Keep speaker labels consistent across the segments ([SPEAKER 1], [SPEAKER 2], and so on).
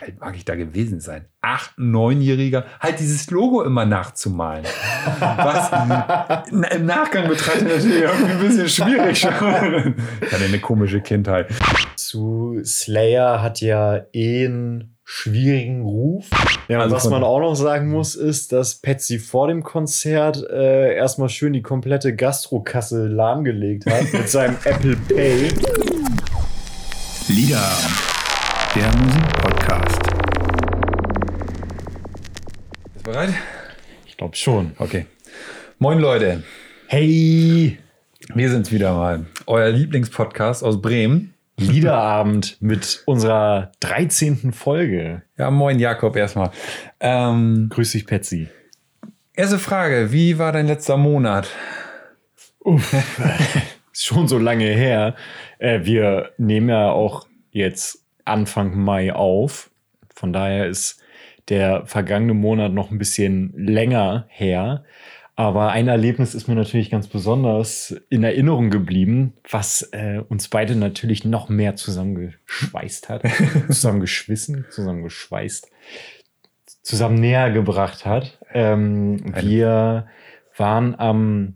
[SPEAKER 1] alt mag ich da gewesen sein? Acht, neunjähriger, halt dieses Logo immer nachzumalen. Was im Nachgang betrachtet natürlich irgendwie ein bisschen schwierig. Ich hatte eine komische Kindheit.
[SPEAKER 2] Zu Slayer hat ja eh einen schwierigen Ruf. Ja, also was man auch noch sagen muss, ist, dass Patsy vor dem Konzert äh, erstmal schön die komplette Gastrokasse lahmgelegt hat mit seinem Apple Pay.
[SPEAKER 1] Lieder, der Musikpodcast. Bereit?
[SPEAKER 2] Ich glaube schon.
[SPEAKER 1] Okay. Moin Leute.
[SPEAKER 2] Hey!
[SPEAKER 1] Wir sind's wieder mal. Euer Lieblingspodcast aus Bremen.
[SPEAKER 2] Liederabend mit unserer 13. Folge.
[SPEAKER 1] Ja, moin Jakob erstmal. Ähm,
[SPEAKER 2] Grüß dich, Patsy.
[SPEAKER 1] erste Frage, wie war dein letzter Monat?
[SPEAKER 2] Uff, ist schon so lange her. Äh, wir nehmen ja auch jetzt Anfang Mai auf. Von daher ist der vergangene Monat noch ein bisschen länger her. Aber ein Erlebnis ist mir natürlich ganz besonders in Erinnerung geblieben, was äh, uns beide natürlich noch mehr zusammengeschweißt hat, zusammengeschwissen, zusammengeschweißt, zusammen näher gebracht hat. Ähm, wir waren am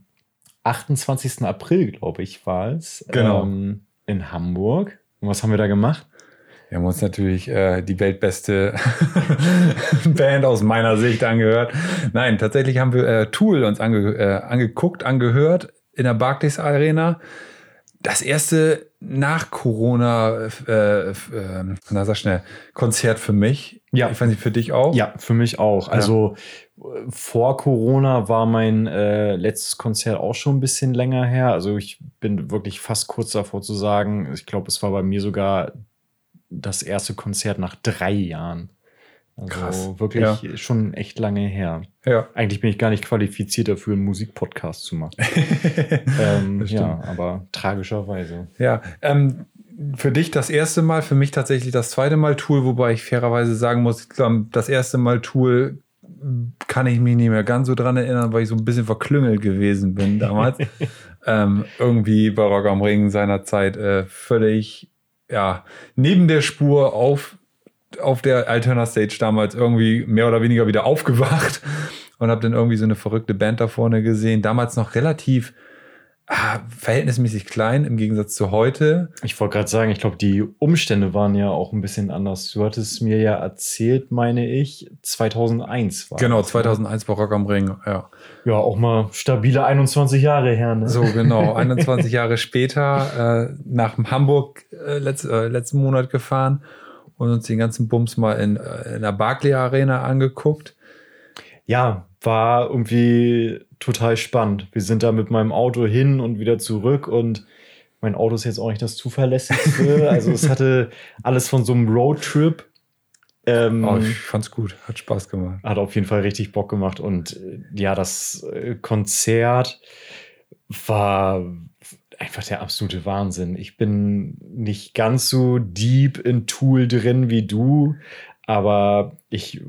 [SPEAKER 2] 28. April, glaube ich, war es,
[SPEAKER 1] Genau.
[SPEAKER 2] ähm, in Hamburg. Und was haben wir da gemacht?
[SPEAKER 1] Wir haben uns natürlich äh, die weltbeste Band aus meiner Sicht angehört. Nein, tatsächlich haben wir äh, Tool uns ange äh, angeguckt, angehört in der Barclays Arena. Das erste nach Corona, äh, äh, na sag schnell, Konzert für mich.
[SPEAKER 2] Ja.
[SPEAKER 1] Ich weiß nicht, für dich auch?
[SPEAKER 2] Ja, für mich auch. Also äh, vor Corona war mein äh, letztes Konzert auch schon ein bisschen länger her. Also ich bin wirklich fast kurz davor zu sagen, ich glaube, es war bei mir sogar das erste Konzert nach drei Jahren. Also
[SPEAKER 1] Krass.
[SPEAKER 2] wirklich
[SPEAKER 1] Ja.
[SPEAKER 2] schon echt lange her.
[SPEAKER 1] Ja.
[SPEAKER 2] Eigentlich bin ich gar nicht qualifiziert dafür, einen Musikpodcast zu machen. ähm, ja, aber tragischerweise.
[SPEAKER 1] Ja, ähm, für dich das erste Mal, für mich tatsächlich das zweite Mal Tool, wobei ich fairerweise sagen muss, das erste Mal Tool kann ich mich nicht mehr ganz so dran erinnern, weil ich so ein bisschen verklüngelt gewesen bin damals. ähm, irgendwie bei Rock am Ring seinerzeit äh, völlig ja, neben der Spur auf, auf der Alterna Stage damals irgendwie mehr oder weniger wieder aufgewacht und habe dann irgendwie so eine verrückte Band da vorne gesehen. Damals noch relativ ah, verhältnismäßig klein im Gegensatz zu heute.
[SPEAKER 2] Ich wollte gerade sagen, ich glaube, die Umstände waren ja auch ein bisschen anders. Du hattest mir ja erzählt, meine ich, 2001 war
[SPEAKER 1] Genau,
[SPEAKER 2] das, ne?
[SPEAKER 1] 2001 bei Rock am Ring. Ja,
[SPEAKER 2] Ja, auch mal stabile 21 Jahre her, ne?
[SPEAKER 1] so genau. 21 Jahre später äh, nach Hamburg äh, letzt, äh, letzten Monat gefahren und uns den ganzen Bums mal in, äh, in der Barclay Arena angeguckt.
[SPEAKER 2] Ja, war irgendwie total spannend. Wir sind da mit meinem Auto hin und wieder zurück und mein Auto ist jetzt auch nicht das zuverlässigste. also es hatte alles von so einem Roadtrip. Ähm,
[SPEAKER 1] Oh, ich fand's gut, hat Spaß gemacht.
[SPEAKER 2] Hat auf jeden Fall richtig Bock gemacht. Und äh, ja, das äh, Konzert war einfach der absolute Wahnsinn. Ich bin nicht ganz so deep in Tool drin wie du, aber ich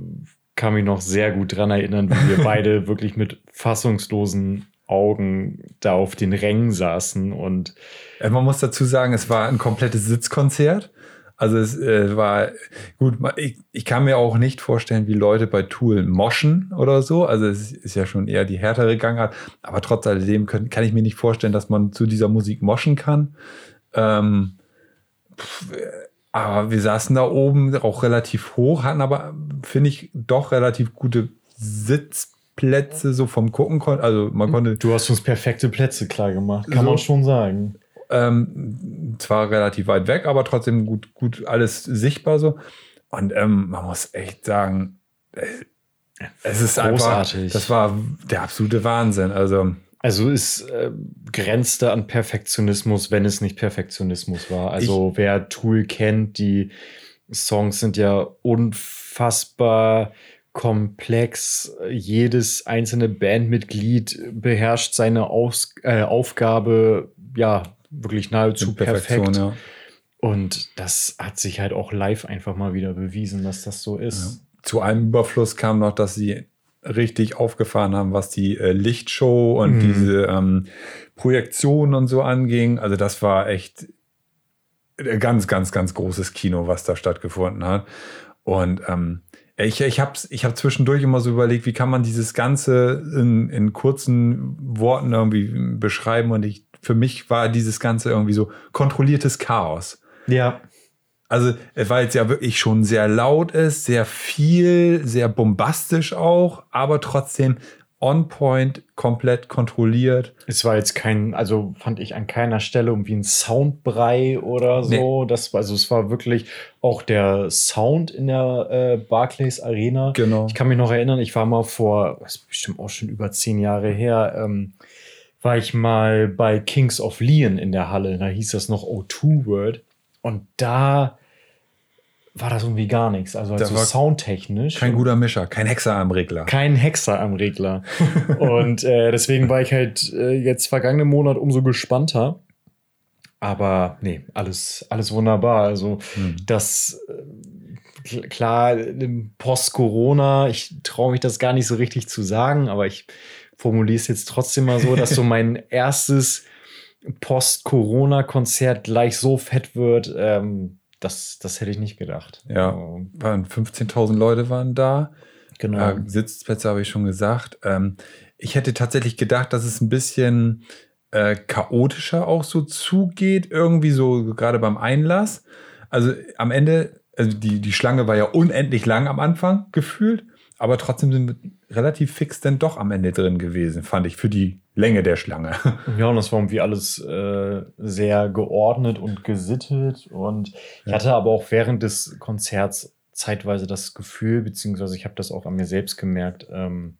[SPEAKER 2] kann mich noch sehr gut dran erinnern, wie wir beide wirklich mit fassungslosen Augen da auf den Rängen saßen und
[SPEAKER 1] Äh, Man muss dazu sagen, es war ein komplettes Sitzkonzert. Also es äh, war gut, ich, ich kann mir auch nicht vorstellen, wie Leute bei Tool moschen oder so. Also es ist ja schon eher die härtere Gangart. Aber trotz alledem können, kann ich mir nicht vorstellen, dass man zu dieser Musik moschen kann. Ähm, pff, äh, aber wir saßen da oben auch relativ hoch, hatten aber, finde ich, doch relativ gute Sitzplätze so vom Gucken. kon- Also man konnte
[SPEAKER 2] du hast uns perfekte Plätze klar gemacht, kann
[SPEAKER 1] So.
[SPEAKER 2] man schon sagen.
[SPEAKER 1] ähm, zwar relativ weit weg, aber trotzdem gut, gut alles sichtbar so. Und ähm, man muss echt sagen, äh, es ist
[SPEAKER 2] Großartig.
[SPEAKER 1] einfach, das war der absolute Wahnsinn. Also
[SPEAKER 2] Also es äh, grenzte an Perfektionismus, wenn es nicht Perfektionismus war. Also wer Tool kennt, die Songs sind ja unfassbar komplex. Jedes einzelne Bandmitglied beherrscht seine Aus äh, Aufgabe ja wirklich nahezu perfekt.
[SPEAKER 1] ja.
[SPEAKER 2] Und das hat sich halt auch live einfach mal wieder bewiesen, dass das so ist.
[SPEAKER 1] Zu einem Überfluss kam noch, dass sie richtig aufgefahren haben, was die äh, Lichtshow und
[SPEAKER 2] Mhm.
[SPEAKER 1] diese ähm, Projektion und so anging. Also das war echt ganz, ganz, ganz großes Kino, was da stattgefunden hat. Und ähm, ich, ich habe ich hab zwischendurch immer so überlegt, wie kann man dieses Ganze in, in kurzen Worten irgendwie beschreiben. Und ich, für mich war dieses Ganze irgendwie so kontrolliertes Chaos.
[SPEAKER 2] Ja.
[SPEAKER 1] Also, weil es ja wirklich schon sehr laut ist, sehr viel, sehr bombastisch auch, aber trotzdem on point, komplett kontrolliert.
[SPEAKER 2] Es war jetzt kein, also fand ich an keiner Stelle irgendwie ein Soundbrei oder so. Nee. Das, also es war wirklich auch der Sound in der äh, Barclays Arena.
[SPEAKER 1] Genau.
[SPEAKER 2] Ich kann mich noch erinnern, ich war mal vor, das ist bestimmt auch schon über zehn Jahre her, ähm, war ich mal bei Kings of Leon in der Halle. Da hieß das noch O2 World. Und da war das irgendwie gar nichts. Also, also soundtechnisch.
[SPEAKER 1] Kein guter Mischer, kein Hexer am Regler.
[SPEAKER 2] Kein Hexer am Regler. und äh, deswegen war ich halt äh, jetzt vergangenen Monat umso gespannter. Aber nee, alles, alles wunderbar. Also hm. das äh, klar, Post-Corona, ich traue mich das gar nicht so richtig zu sagen, aber ich formuliere es jetzt trotzdem mal so, dass so mein erstes Post-Corona-Konzert gleich so fett wird. Ähm, das, das hätte ich nicht gedacht.
[SPEAKER 1] Ja, waren 15.000 Leute waren da.
[SPEAKER 2] Genau. Äh,
[SPEAKER 1] Sitzplätze habe ich schon gesagt. Ähm, ich hätte tatsächlich gedacht, dass es ein bisschen äh, chaotischer auch so zugeht, irgendwie so gerade beim Einlass. Also am Ende, also die, die Schlange war ja unendlich lang am Anfang gefühlt, aber trotzdem sind wir relativ fix dann doch am Ende drin gewesen, fand ich, für die Länge der Schlange.
[SPEAKER 2] Ja, und das war irgendwie alles äh, sehr geordnet und gesittet. Und ich hatte aber auch während des Konzerts zeitweise das Gefühl, beziehungsweise ich habe das auch an mir selbst gemerkt, ähm,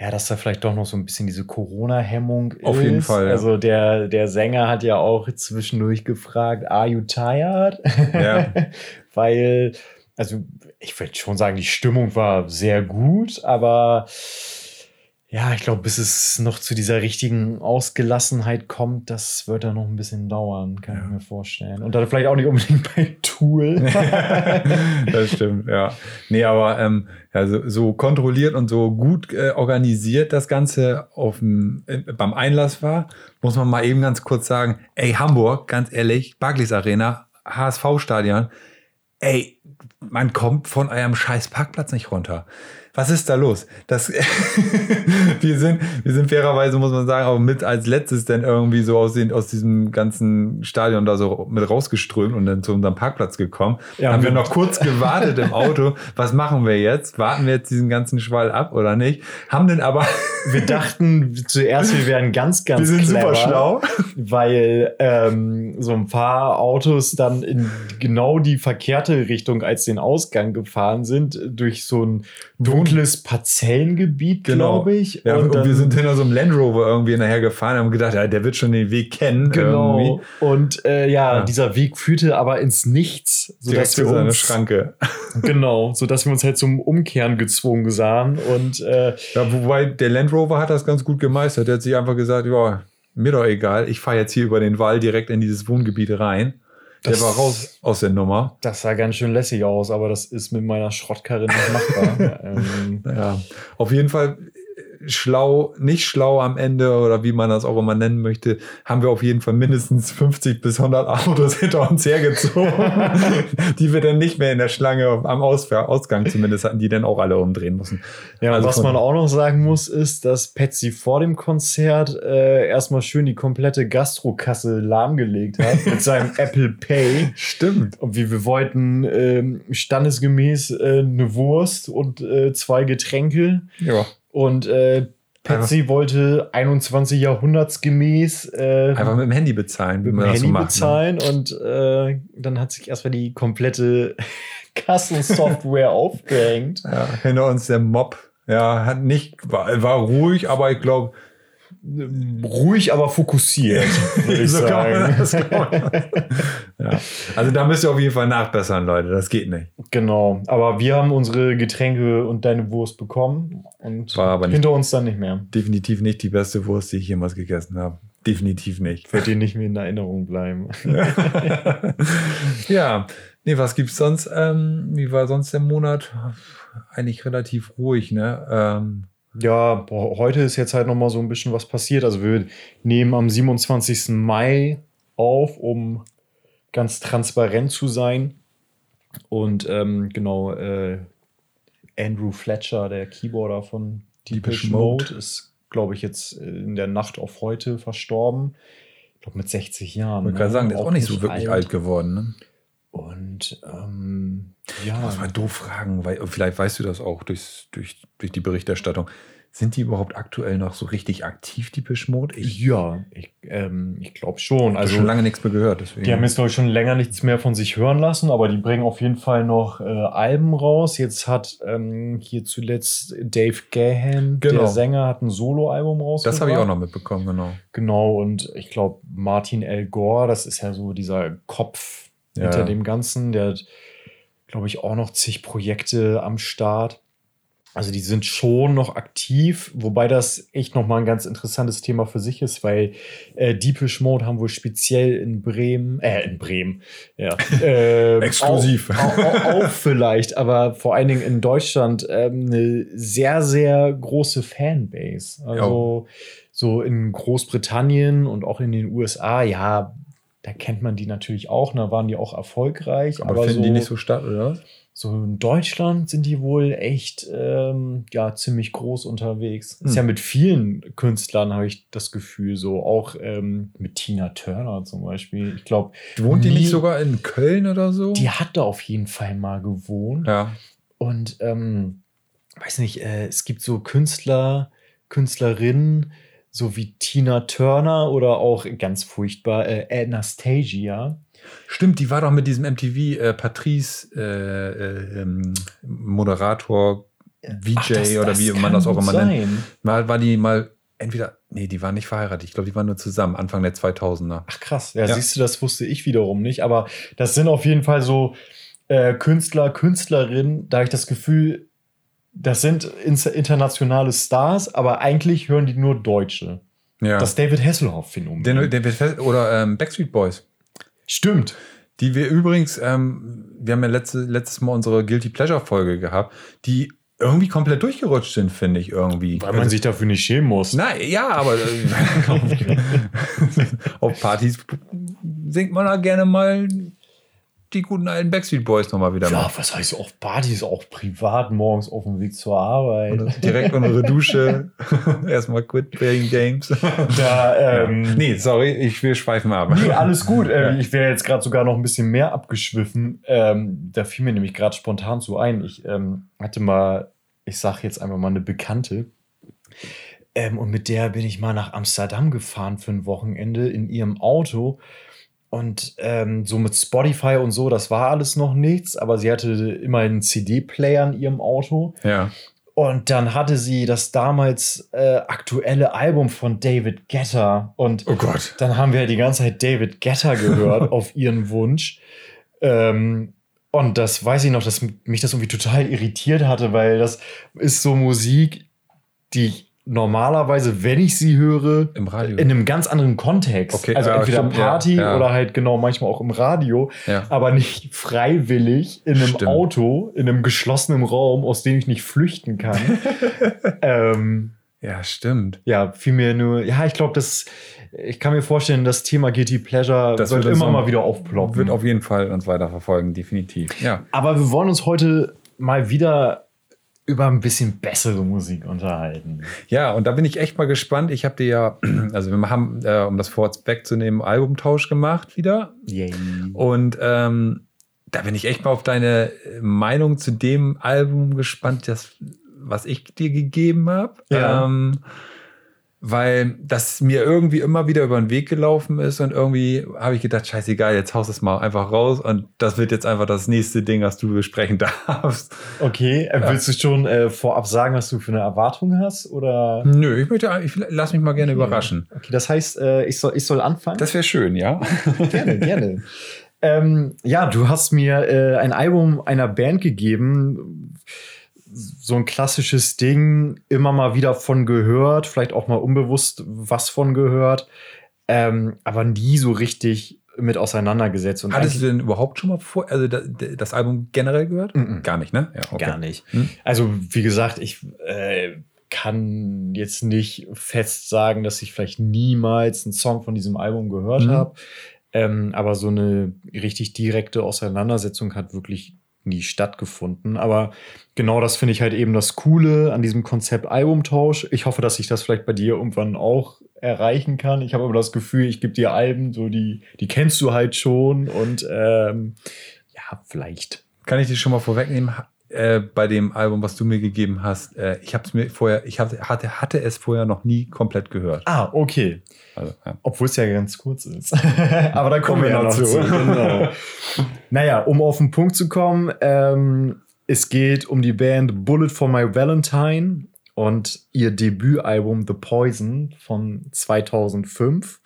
[SPEAKER 2] ja, dass da vielleicht doch noch so ein bisschen diese Corona-Hemmung ist.
[SPEAKER 1] Auf jeden Fall.
[SPEAKER 2] Ja. Also der, der Sänger hat ja auch zwischendurch gefragt, are you tired?
[SPEAKER 1] Ja.
[SPEAKER 2] Weil, also ich würde schon sagen, die Stimmung war sehr gut, aber ja, ich glaube, bis es noch zu dieser richtigen Ausgelassenheit kommt, das wird dann noch ein bisschen dauern, kann ja. ich mir vorstellen. Und dann vielleicht auch nicht unbedingt bei Tool.
[SPEAKER 1] das stimmt, ja. Nee, aber ähm, ja, so, so kontrolliert und so gut äh, organisiert das Ganze auf dem, äh, beim Einlass war, muss man mal eben ganz kurz sagen, ey, Hamburg, ganz ehrlich, Barclays Arena, HSV-Stadion, ey, man kommt von eurem scheiß Parkplatz nicht runter was ist da los? Das, wir, sind, wir sind fairerweise, muss man sagen, auch mit als letztes dann irgendwie so aus, den, aus diesem ganzen Stadion da so mit rausgeströmt und dann zu unserem Parkplatz gekommen. Ja, haben wir noch kurz gewartet im Auto. Was machen wir jetzt? Warten wir jetzt diesen ganzen Schwall ab oder nicht? Haben denn aber.
[SPEAKER 2] wir dachten zuerst, wir wären ganz, ganz
[SPEAKER 1] Wir sind clever, super schlau.
[SPEAKER 2] Weil ähm, so ein paar Autos dann in genau die verkehrte Richtung als den Ausgang gefahren sind, durch so ein dunkles Parzellengebiet, genau. glaube ich.
[SPEAKER 1] Ja, und, und wir sind hinter so einem Land Rover irgendwie nachher gefahren und haben gedacht, ja, der wird schon den Weg kennen.
[SPEAKER 2] Genau. Irgendwie. Und äh, ja, ja, dieser Weg führte aber ins Nichts,
[SPEAKER 1] sodass wir uns Schranke.
[SPEAKER 2] genau, sodass wir uns halt zum Umkehren gezwungen sahen. Und äh,
[SPEAKER 1] ja, wobei der Land Rover hat das ganz gut gemeistert. Der hat sich einfach gesagt, ja, mir doch egal, ich fahre jetzt hier über den Wall direkt in dieses Wohngebiet rein. Der das, war raus aus der Nummer.
[SPEAKER 2] Das sah ganz schön lässig aus, aber das ist mit meiner Schrottkarre nicht machbar.
[SPEAKER 1] ähm, ja, auf jeden Fall schlau, nicht schlau am Ende oder wie man das auch immer nennen möchte, haben wir auf jeden Fall mindestens 50 bis 100 Autos hinter uns hergezogen, die wir dann nicht mehr in der Schlange am Aus Ausgang zumindest hatten, die dann auch alle umdrehen mussten.
[SPEAKER 2] Ja, also was man auch noch sagen muss, ist, dass Patsy vor dem Konzert äh, erstmal schön die komplette Gastrokasse lahmgelegt hat mit seinem Apple Pay.
[SPEAKER 1] Stimmt.
[SPEAKER 2] Und wie wir wollten äh, standesgemäß äh, eine Wurst und äh, zwei Getränke.
[SPEAKER 1] Ja.
[SPEAKER 2] Und äh, Patsy wollte 21 Jahrhundertsgemäß
[SPEAKER 1] äh, einfach mit dem Handy bezahlen,
[SPEAKER 2] mit dem Handy so macht, ne? bezahlen ne? und äh, dann hat sich erstmal die komplette Kassensoftware aufgehängt.
[SPEAKER 1] Ja, hinter uns der Mob. Ja, hat nicht war, war ruhig, aber ich glaube
[SPEAKER 2] ruhig, aber fokussiert, würde ich so sagen. Das,
[SPEAKER 1] ja. Also da müsst ihr auf jeden Fall nachbessern, Leute. Das geht nicht.
[SPEAKER 2] Genau. Aber wir haben unsere Getränke und deine Wurst bekommen und War aber hinter uns dann nicht mehr.
[SPEAKER 1] Definitiv nicht die beste Wurst, die ich jemals gegessen habe. Definitiv nicht.
[SPEAKER 2] Wird dir nicht mehr in Erinnerung bleiben.
[SPEAKER 1] ja. Nee, was gibt's sonst? Ähm, wie war sonst der Monat? Eigentlich relativ ruhig, ne? Ähm,
[SPEAKER 2] ja, heute ist jetzt halt noch mal so ein bisschen was passiert. Also wir nehmen am 27. Mai auf, um ganz transparent zu sein. Und ähm, genau, äh, Andrew Fletcher, der Keyboarder von Deepish Mode, ist, glaube ich, jetzt in der Nacht auf heute verstorben. Ich glaube, mit 60 Jahren.
[SPEAKER 1] Ich
[SPEAKER 2] ne?
[SPEAKER 1] kann sagen, der ist auch nicht so wirklich alt, geworden. Ne?
[SPEAKER 2] Und ähm, ja.
[SPEAKER 1] Muss mal doof fragen, weil vielleicht weißt du das auch durchs, durch, durch die Berichterstattung. Sind die überhaupt aktuell noch so richtig aktiv, die Mode? Ich
[SPEAKER 2] ja, ich, ähm, ich glaube schon.
[SPEAKER 1] habe
[SPEAKER 2] Also
[SPEAKER 1] schon lange nichts mehr gehört. Deswegen.
[SPEAKER 2] Die haben jetzt, glaube ich, schon länger nichts mehr von sich hören lassen, aber die bringen auf jeden Fall noch äh, Alben raus. Jetzt hat ähm, hier zuletzt Dave Gahan,
[SPEAKER 1] Genau.
[SPEAKER 2] der Sänger, hat ein Soloalbum rausgebracht.
[SPEAKER 1] das habe ich auch noch mitbekommen, genau.
[SPEAKER 2] Genau, und ich glaube, Martin L. Gore, das ist ja so dieser Kopf
[SPEAKER 1] Ja.
[SPEAKER 2] hinter dem Ganzen, der hat, glaube ich, auch noch zig Projekte am Start. Also die sind schon noch aktiv, wobei das echt noch mal ein ganz interessantes Thema für sich ist, weil äh, Deepish Mode haben wohl speziell in Bremen, äh, in Bremen, ja. ähm,
[SPEAKER 1] Exklusiv.
[SPEAKER 2] Auch, auch, auch, vielleicht, aber vor allen Dingen in Deutschland ähm, eine sehr, sehr große Fanbase. Also so in Großbritannien und auch in den USA, ja, da kennt man die natürlich auch, da waren die auch erfolgreich.
[SPEAKER 1] Aber,
[SPEAKER 2] Aber,
[SPEAKER 1] finden
[SPEAKER 2] so,
[SPEAKER 1] die nicht so statt, oder?
[SPEAKER 2] So in Deutschland sind die wohl echt ähm, ja ziemlich groß unterwegs. Ist
[SPEAKER 1] Hm.
[SPEAKER 2] ja mit vielen Künstlern habe ich das Gefühl so, auch ähm, mit Tina Turner zum Beispiel. Ich glaube,
[SPEAKER 1] Wohnt die nicht sogar in Köln oder so?
[SPEAKER 2] die hat da auf jeden Fall mal gewohnt.
[SPEAKER 1] ja.
[SPEAKER 2] Und ähm, weiß nicht, äh, es gibt so Künstler, Künstlerinnen, so wie Tina Turner oder auch ganz furchtbar äh, Anastasia.
[SPEAKER 1] Stimmt, die war doch mit diesem MTV äh, Patrice äh, äh, ähm, Moderator, VJ
[SPEAKER 2] Ach, das-
[SPEAKER 1] oder
[SPEAKER 2] das
[SPEAKER 1] wie man das auch immer nennt.
[SPEAKER 2] sein.
[SPEAKER 1] Mal war die mal entweder, nee, die waren nicht verheiratet. Ich glaube, die waren nur zusammen, Anfang der 2000er.
[SPEAKER 2] Ach krass, ja,
[SPEAKER 1] Ja.
[SPEAKER 2] siehst du, das wusste ich wiederum nicht. Aber das sind auf jeden Fall so äh, Künstler, Künstlerinnen, da habe ich das Gefühl, das sind internationale Stars, aber eigentlich hören die nur Deutsche.
[SPEAKER 1] Ja.
[SPEAKER 2] Das David Hasselhoff-Phänomen.
[SPEAKER 1] Den, den, den, oder ähm, Backstreet Boys.
[SPEAKER 2] Stimmt.
[SPEAKER 1] Die wir übrigens, ähm, wir haben ja letzte, letztes Mal unsere Guilty Pleasure Folge gehabt, die irgendwie komplett durchgerutscht sind, finde ich irgendwie.
[SPEAKER 2] Weil man sich dafür nicht schämen muss.
[SPEAKER 1] Na ja, aber äh, auf Partys singt man da gerne mal die guten alten Backstreet Boys nochmal wieder
[SPEAKER 2] Ja,
[SPEAKER 1] mit.
[SPEAKER 2] was heißt auch Partys, auch privat morgens auf dem Weg zur Arbeit.
[SPEAKER 1] Oder direkt unter der Dusche. Erstmal quit playing games.
[SPEAKER 2] Da, ähm,
[SPEAKER 1] nee, sorry, ich will schweifen ab.
[SPEAKER 2] Nee, alles gut. Äh, ich wäre jetzt gerade sogar noch ein bisschen mehr abgeschwiffen. Ähm, da fiel mir nämlich gerade spontan so ein. Ich ähm, hatte mal, ich sag jetzt einfach mal eine Bekannte. Ähm, und mit der bin ich mal nach Amsterdam gefahren für ein Wochenende in ihrem Auto. Und ähm, so mit Spotify und so, das war alles noch nichts, aber sie hatte immer einen CD-Player in ihrem Auto.
[SPEAKER 1] Ja.
[SPEAKER 2] Und dann hatte sie das damals äh, aktuelle Album von David Guetta. Und
[SPEAKER 1] Oh Gott.
[SPEAKER 2] dann haben wir die ganze Zeit David Guetta gehört auf ihren Wunsch. Ähm, und das weiß ich noch, dass mich das irgendwie total irritiert hatte, weil das ist so Musik, die ich normalerweise, wenn ich sie höre,
[SPEAKER 1] Im Radio.
[SPEAKER 2] in einem ganz anderen Kontext.
[SPEAKER 1] Okay,
[SPEAKER 2] also
[SPEAKER 1] ja,
[SPEAKER 2] entweder
[SPEAKER 1] stimmt, ja,
[SPEAKER 2] Party
[SPEAKER 1] ja.
[SPEAKER 2] oder halt genau manchmal auch im Radio,
[SPEAKER 1] ja.
[SPEAKER 2] aber nicht freiwillig in einem
[SPEAKER 1] Stimmt.
[SPEAKER 2] Auto, in einem geschlossenen Raum, aus dem ich nicht flüchten kann. ähm,
[SPEAKER 1] ja, stimmt.
[SPEAKER 2] ja, vielmehr nur, ja, ich glaube, das, ich kann mir vorstellen, das Thema Guilty Pleasure
[SPEAKER 1] Das
[SPEAKER 2] wird
[SPEAKER 1] wird
[SPEAKER 2] immer mal wieder aufploppen.
[SPEAKER 1] Wird auf jeden Fall uns weiterverfolgen, definitiv. Ja.
[SPEAKER 2] Aber wir wollen uns heute mal wieder über ein bisschen bessere Musik unterhalten.
[SPEAKER 1] Ja, und da bin ich echt mal gespannt. Ich habe dir ja, also wir haben, äh, um das vorwärts wegzunehmen, Albumtausch gemacht wieder.
[SPEAKER 2] Yay.
[SPEAKER 1] Und ähm, da bin ich echt mal auf deine Meinung zu dem Album gespannt, das, was ich dir gegeben habe.
[SPEAKER 2] Ja.
[SPEAKER 1] Ähm, weil das mir irgendwie immer wieder über den Weg gelaufen ist und irgendwie habe ich gedacht, scheißegal, jetzt haust es mal einfach raus und das wird jetzt einfach das nächste Ding, was du besprechen darfst.
[SPEAKER 2] Okay, äh,
[SPEAKER 1] Ja.
[SPEAKER 2] willst du schon äh, vorab sagen, was du für eine Erwartung hast? Oder?
[SPEAKER 1] Nö, ich möchte, ich lass mich mal gerne
[SPEAKER 2] Okay.
[SPEAKER 1] überraschen.
[SPEAKER 2] Okay, das heißt, äh, ich, soll, ich soll anfangen?
[SPEAKER 1] Das wäre schön, ja.
[SPEAKER 2] gerne, gerne. Ähm, ja, du hast mir äh, ein Album einer Band gegeben. So ein klassisches Ding, immer mal wieder von gehört, vielleicht auch mal unbewusst was von gehört, ähm, aber nie so richtig mit auseinandergesetzt. Und
[SPEAKER 1] Hattest du denn überhaupt schon mal vor, also das, das Album generell gehört?
[SPEAKER 2] Mhm.
[SPEAKER 1] Gar nicht, ne? Ja, okay.
[SPEAKER 2] Gar nicht.
[SPEAKER 1] Hm.
[SPEAKER 2] Also, wie gesagt, ich äh, kann jetzt nicht fest sagen, dass ich vielleicht niemals einen Song von diesem Album gehört
[SPEAKER 1] Mhm.
[SPEAKER 2] habe. Ähm, aber so eine richtig direkte Auseinandersetzung hat wirklich nie stattgefunden. Aber genau das finde ich halt eben das Coole an diesem Konzept Albumtausch. Ich hoffe, dass ich das vielleicht bei dir irgendwann auch erreichen kann. Ich habe aber das Gefühl, ich gebe dir Alben, so die, die kennst du halt schon und ähm, ja, vielleicht.
[SPEAKER 1] Kann ich dir schon mal vorwegnehmen? Äh, bei dem Album, was du mir gegeben hast, äh, ich habe es mir vorher, ich hab, hatte, hatte es vorher noch nie komplett gehört.
[SPEAKER 2] Ah, okay. Also, ja. Obwohl es ja ganz kurz ist. Aber da kommen, kommen wir ja noch zu. zu. Genau. naja, um auf den Punkt zu kommen, ähm, es geht um die Band Bullet for My Valentine und ihr Debütalbum The Poison von 2005.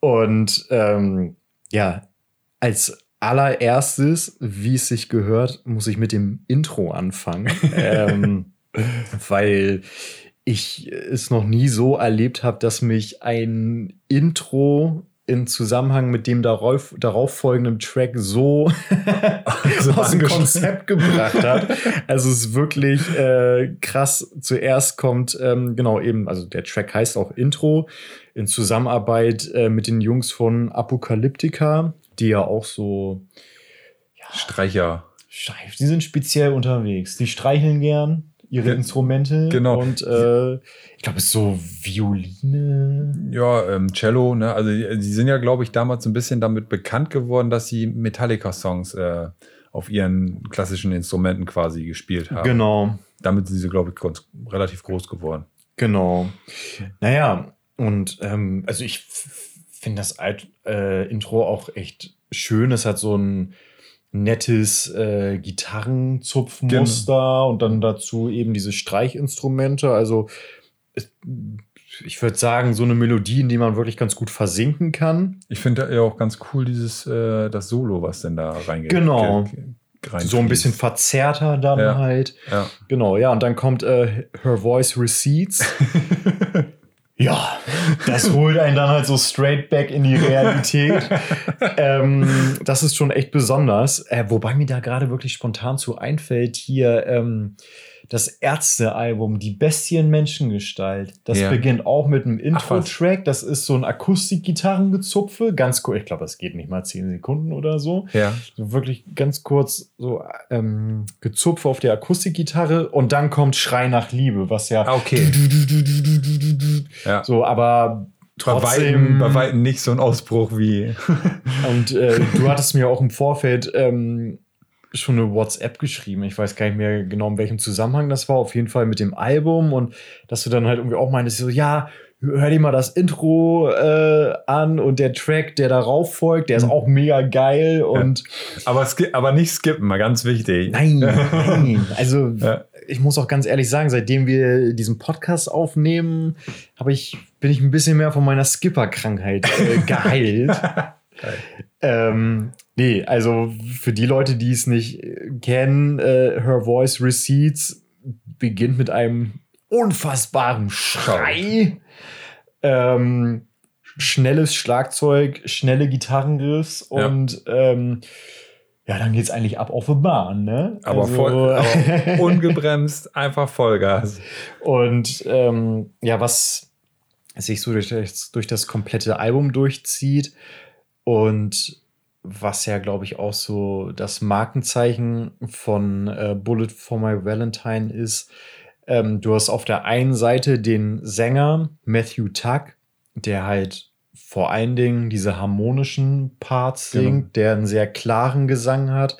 [SPEAKER 2] Und ähm, ja, als allererstes, wie es sich gehört, muss ich mit dem Intro anfangen. ähm, weil ich es noch nie so erlebt habe, dass mich ein Intro in Zusammenhang mit dem darauf, darauf folgenden Track so aus dem Konzept gebracht hat. Also es ist wirklich äh, krass. Zuerst kommt, ähm, genau, eben, also der Track heißt auch Intro in Zusammenarbeit äh, mit den Jungs von Apokalyptika die ja auch so
[SPEAKER 1] ja, Streicher.
[SPEAKER 2] Die sind speziell unterwegs. Die streicheln gern ihre ja, Instrumente.
[SPEAKER 1] Genau.
[SPEAKER 2] Und äh, ich glaube, es ist so Violine.
[SPEAKER 1] Ja, ähm, Cello. Ne? Also die, die sind ja, glaube ich, damals so ein bisschen damit bekannt geworden, dass sie Metallica-Songs äh, auf ihren klassischen Instrumenten quasi gespielt haben.
[SPEAKER 2] Genau.
[SPEAKER 1] Damit sind sie, glaube ich, ganz, relativ groß geworden.
[SPEAKER 2] Genau. Naja, und ähm, also ich finde das Alt, äh, Intro auch echt schön. Es hat so ein nettes äh, Gitarrenzupfmuster genau. und dann dazu eben diese Streichinstrumente. Also ich würde sagen, so eine Melodie, in die man wirklich ganz gut versinken kann.
[SPEAKER 1] Ich finde ja auch ganz cool dieses äh, das Solo, was denn da reingeht.
[SPEAKER 2] Genau. So ein bisschen verzerrter dann ja. halt.
[SPEAKER 1] Ja.
[SPEAKER 2] Genau, ja. Und dann kommt äh, Her Voice Receipts. Ja, das holt einen dann halt so straight back in die Realität. ähm, das ist schon echt besonders. Äh, wobei mir da gerade wirklich spontan zu einfällt, hier ähm, das Ärzte-Album, Die Bestien Menschengestalt. Das ja. beginnt auch mit einem Intro-Track. Das ist so ein Akustik-Gitarrengezupfe. Ganz kurz, ich glaube, das geht nicht mal zehn Sekunden oder so.
[SPEAKER 1] Ja.
[SPEAKER 2] So wirklich ganz kurz so ähm, gezupfe auf der Akustikgitarre und dann kommt Schrei nach Liebe, was ja.
[SPEAKER 1] Ah, okay.
[SPEAKER 2] Ja. So, aber
[SPEAKER 1] Trotzdem, bei, weitem, bei weitem nicht so ein Ausbruch wie.
[SPEAKER 2] und äh, du hattest mir auch im Vorfeld ähm, schon eine WhatsApp geschrieben. Ich weiß gar nicht mehr genau, in welchem Zusammenhang das war. Auf jeden Fall mit dem Album und dass du dann halt irgendwie auch meintest, so, ja, hör dir mal das Intro äh, an und der Track, der darauf folgt, der ist mhm. auch mega geil und.
[SPEAKER 1] Ja. Aber, aber nicht skippen, mal ganz wichtig.
[SPEAKER 2] Nein, nein. Also, ja. ich muss auch ganz ehrlich sagen, seitdem wir diesen Podcast aufnehmen, habe ich, bin ich ein bisschen mehr von meiner Skipper-Krankheit äh, geheilt. ähm, Nee, also für die Leute, die es nicht äh, kennen, äh, Her Voice Receipts beginnt mit einem unfassbaren Schrei. Ähm, schnelles Schlagzeug, schnelle Gitarrengriffs und ja. ähm, ja, dann geht's eigentlich ab auf die Bahn, ne?
[SPEAKER 1] Aber, also, voll, aber ungebremst, einfach Vollgas.
[SPEAKER 2] Und ähm, ja, was sich so durch das, durch das komplette Album durchzieht und was ja, glaube ich, auch so das Markenzeichen von äh, Bullet for My Valentine ist. Ähm, du hast auf der einen Seite den Sänger Matthew Tuck, der halt vor allen Dingen diese harmonischen Parts genau. singt, der einen sehr klaren Gesang hat.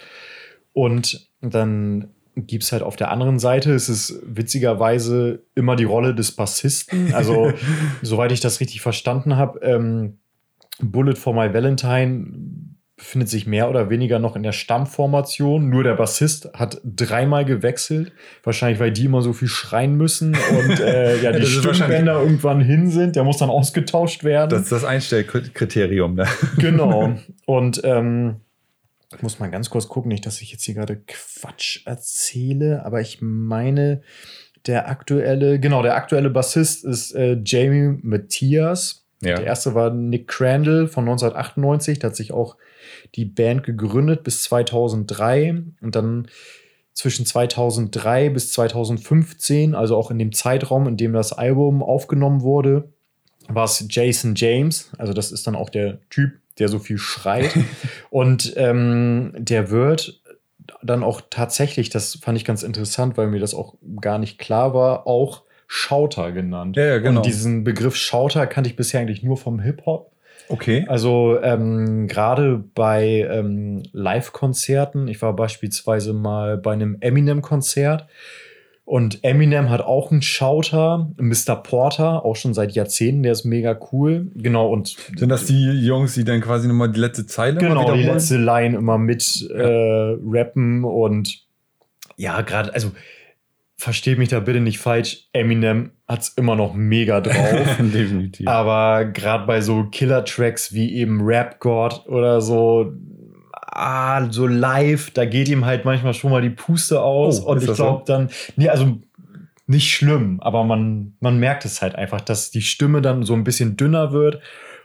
[SPEAKER 2] Und dann gibt es halt auf der anderen Seite, es ist witzigerweise immer die Rolle des Bassisten. Also, soweit ich das richtig verstanden habe, ähm, Bullet for My Valentine befindet sich mehr oder weniger noch in der Stammformation. Nur der Bassist hat dreimal gewechselt. Wahrscheinlich, weil die immer so viel schreien müssen und äh, ja, die Stimmbänder irgendwann hin sind. Der muss dann ausgetauscht werden.
[SPEAKER 1] Das ist das Einstellkriterium. Ne?
[SPEAKER 2] Genau. Und ähm, ich muss mal ganz kurz gucken, nicht, dass ich jetzt hier gerade Quatsch erzähle, aber ich meine, der aktuelle, genau, der aktuelle Bassist ist äh, Jamie Matthias. Ja. Der erste war Nick Crandall von 1998, der hat sich auch die Band gegründet bis 2003 und dann zwischen 2003 bis 2015, also auch in dem Zeitraum, in dem das Album aufgenommen wurde, war es Jason James. Also das ist dann auch der Typ, der so viel schreit. und ähm, der wird dann auch tatsächlich, das fand ich ganz interessant, weil mir das auch gar nicht klar war, auch Schauter genannt.
[SPEAKER 1] Ja, ja, genau.
[SPEAKER 2] Und diesen Begriff Schauter kannte ich bisher eigentlich nur vom Hip-Hop.
[SPEAKER 1] Okay.
[SPEAKER 2] Also ähm, gerade bei ähm, Live-Konzerten, ich war beispielsweise mal bei einem Eminem-Konzert und Eminem hat auch einen Schauter, Mr. Porter, auch schon seit Jahrzehnten, der ist mega cool. Genau, und
[SPEAKER 1] Sind das die Jungs, die dann quasi nochmal die letzte Zeile
[SPEAKER 2] genau, die letzte Line immer mit äh, rappen und ja, gerade, also versteht mich da bitte nicht falsch, Eminem hat's immer noch mega drauf.
[SPEAKER 1] Definitiv.
[SPEAKER 2] Aber gerade bei so Killer-Tracks wie eben Rap God oder so, ah, so live, da geht ihm halt manchmal schon mal die Puste aus.
[SPEAKER 1] Oh,
[SPEAKER 2] und ich glaube dann, nee, also nicht schlimm, aber man, man merkt es halt einfach, dass die Stimme dann so ein bisschen dünner wird.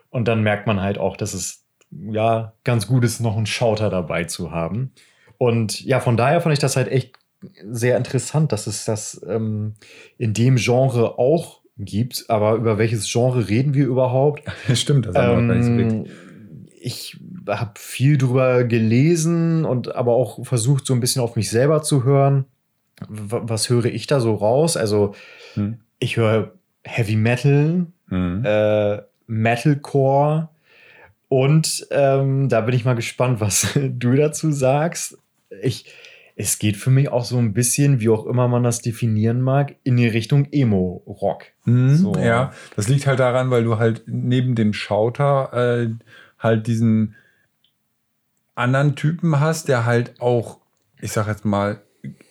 [SPEAKER 2] Und dann merkt man halt auch, dass es ja ganz gut ist, noch einen Schauter dabei zu haben. Und ja, von daher fand ich das halt echt sehr interessant, dass es das ähm, in dem Genre auch gibt. Aber über welches Genre reden wir überhaupt?
[SPEAKER 1] Stimmt, das haben wir gar nicht so
[SPEAKER 2] Ähm, ich habe viel drüber gelesen und aber auch versucht, so ein bisschen auf mich selber zu hören. W was höre ich da so raus? Also,
[SPEAKER 1] Hm.
[SPEAKER 2] ich höre Heavy Metal,
[SPEAKER 1] Mhm.
[SPEAKER 2] äh, Metalcore und ähm, da bin ich mal gespannt, was du dazu sagst. Ich, es geht für mich auch so ein bisschen, wie auch immer man das definieren mag, in die Richtung Emo-Rock.
[SPEAKER 1] Mhm,
[SPEAKER 2] So.
[SPEAKER 1] Ja, das liegt halt daran, weil du halt neben dem Schauter äh, halt diesen anderen Typen hast, der halt auch, ich sag jetzt mal,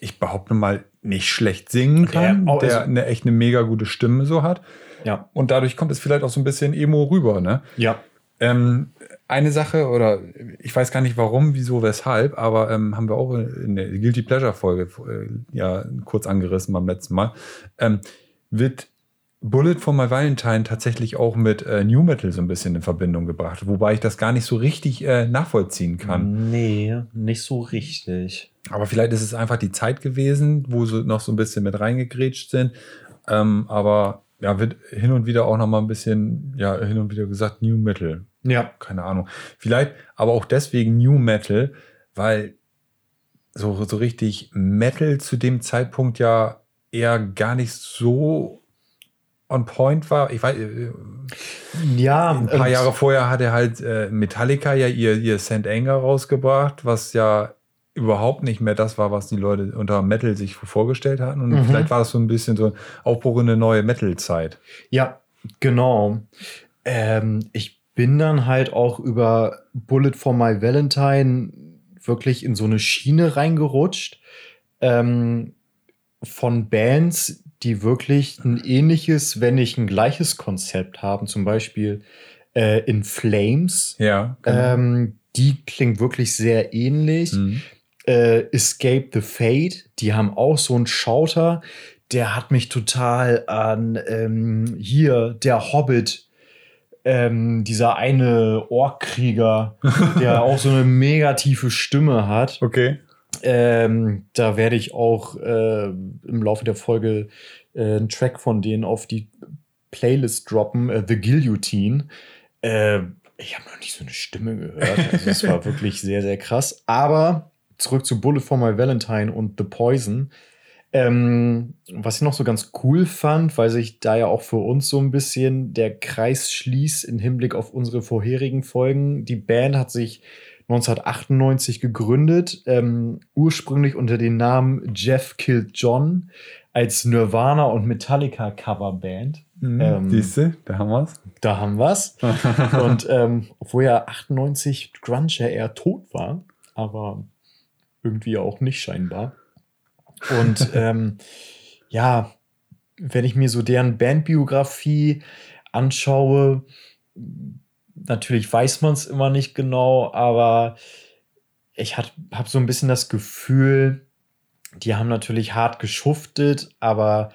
[SPEAKER 1] ich behaupte mal, nicht schlecht singen kann,
[SPEAKER 2] Der
[SPEAKER 1] der eine echt eine mega gute Stimme so hat.
[SPEAKER 2] Ja.
[SPEAKER 1] Und dadurch kommt es vielleicht auch so ein bisschen Emo rüber, ne?
[SPEAKER 2] Ja.
[SPEAKER 1] Ähm, eine Sache, oder ich weiß gar nicht warum, wieso, weshalb, aber ähm, haben wir auch in der Guilty Pleasure Folge äh, ja kurz angerissen beim letzten Mal, ähm, wird Bullet for My Valentine tatsächlich auch mit äh, New Metal so ein bisschen in Verbindung gebracht, wobei ich das gar nicht so richtig äh, nachvollziehen kann.
[SPEAKER 2] Nee, nicht so richtig.
[SPEAKER 1] Aber vielleicht ist es einfach die Zeit gewesen, wo sie noch so ein bisschen mit reingegrätscht sind. Ähm, aber ja, wird hin und wieder auch noch mal ein bisschen, ja, hin und wieder gesagt, New Metal.
[SPEAKER 2] Ja.
[SPEAKER 1] Keine Ahnung. Vielleicht aber auch deswegen New Metal, weil so, so richtig Metal zu dem Zeitpunkt ja eher gar nicht so on point war. Ich weiß, äh,
[SPEAKER 2] Ja,
[SPEAKER 1] ein paar Jahre vorher hatte halt äh, Metallica ja ihr, ihr St. Anger rausgebracht, was ja überhaupt nicht mehr das war, was die Leute unter Metal sich vorgestellt hatten. Und
[SPEAKER 2] Mhm.
[SPEAKER 1] vielleicht war das so ein bisschen so ein Aufbruch in eine neue Metal-Zeit.
[SPEAKER 2] Ja, genau. Ähm, ich bin dann halt auch über Bullet for My Valentine wirklich in so eine Schiene reingerutscht ähm, von Bands, die wirklich ein ähnliches, wenn nicht ein gleiches Konzept haben. Zum Beispiel äh, In Flames.
[SPEAKER 1] Ja,
[SPEAKER 2] Ähm, die klingt wirklich sehr ähnlich
[SPEAKER 1] Mhm.
[SPEAKER 2] Äh, Escape the Fate, die haben auch so einen Schauter, der hat mich total an ähm, hier, der Hobbit, ähm, dieser eine Orkkrieger, der auch so eine mega tiefe Stimme hat.
[SPEAKER 1] Okay.
[SPEAKER 2] Ähm, da werde ich auch äh, im Laufe der Folge äh, einen Track von denen auf die Playlist droppen, äh, The Guillotine. Äh, ich habe noch nicht so eine Stimme gehört. Also es war wirklich sehr, sehr krass. Aber zurück zu Bullet for My Valentine und The Poison. Ähm, was ich noch so ganz cool fand, weil sich da ja auch für uns so ein bisschen der Kreis schließt im Hinblick auf unsere vorherigen Folgen. Die Band hat sich 1998 gegründet, ähm, ursprünglich unter dem Namen Jeff Killed John als Nirvana und Metallica Coverband.
[SPEAKER 1] Mhm.
[SPEAKER 2] Ähm,
[SPEAKER 1] Siehst du, da haben wir's.
[SPEAKER 2] Da haben wir's. und ähm, obwohl ja 98 Grunge ja eher tot war, aber irgendwie auch nicht scheinbar. Und ähm, ja, wenn ich mir so deren Bandbiografie anschaue, natürlich weiß man es immer nicht genau, aber ich habe so ein bisschen das Gefühl, die haben natürlich hart geschuftet, aber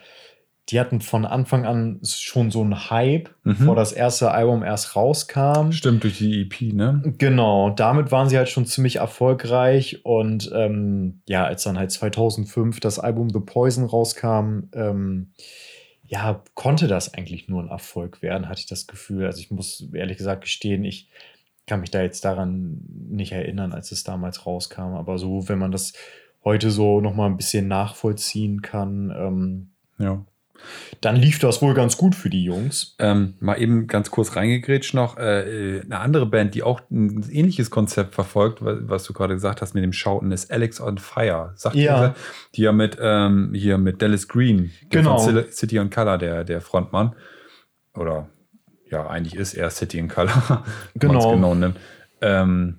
[SPEAKER 2] die hatten von Anfang an schon so einen Hype,
[SPEAKER 1] Mhm.
[SPEAKER 2] bevor das erste Album erst rauskam.
[SPEAKER 1] Stimmt, durch die EP, ne?
[SPEAKER 2] Genau, damit waren sie halt schon ziemlich erfolgreich und ähm, ja, als dann halt 2005 das Album The Poison rauskam, ähm, ja, konnte das eigentlich nur ein Erfolg werden, hatte ich das Gefühl. Also ich muss ehrlich gesagt gestehen, ich kann mich da jetzt daran nicht erinnern, als es damals rauskam, aber so, wenn man das heute so noch mal ein bisschen nachvollziehen kann. Ähm,
[SPEAKER 1] Ja.
[SPEAKER 2] Dann lief das wohl ganz gut für die Jungs.
[SPEAKER 1] Ähm, mal eben ganz kurz reingegrätscht noch. Äh, eine andere Band, die auch ein ähnliches Konzept verfolgt, wa- was du gerade gesagt hast mit dem Schauten, ist Alex on Fire. Sagt ihr
[SPEAKER 2] Ja.
[SPEAKER 1] das? Die ja mit, ähm, hier mit Dallas Green,
[SPEAKER 2] Genau.
[SPEAKER 1] von City on Color, der, der Frontmann. Oder ja, eigentlich ist er City in Color,
[SPEAKER 2] Genau.
[SPEAKER 1] genau nimmt. Ähm,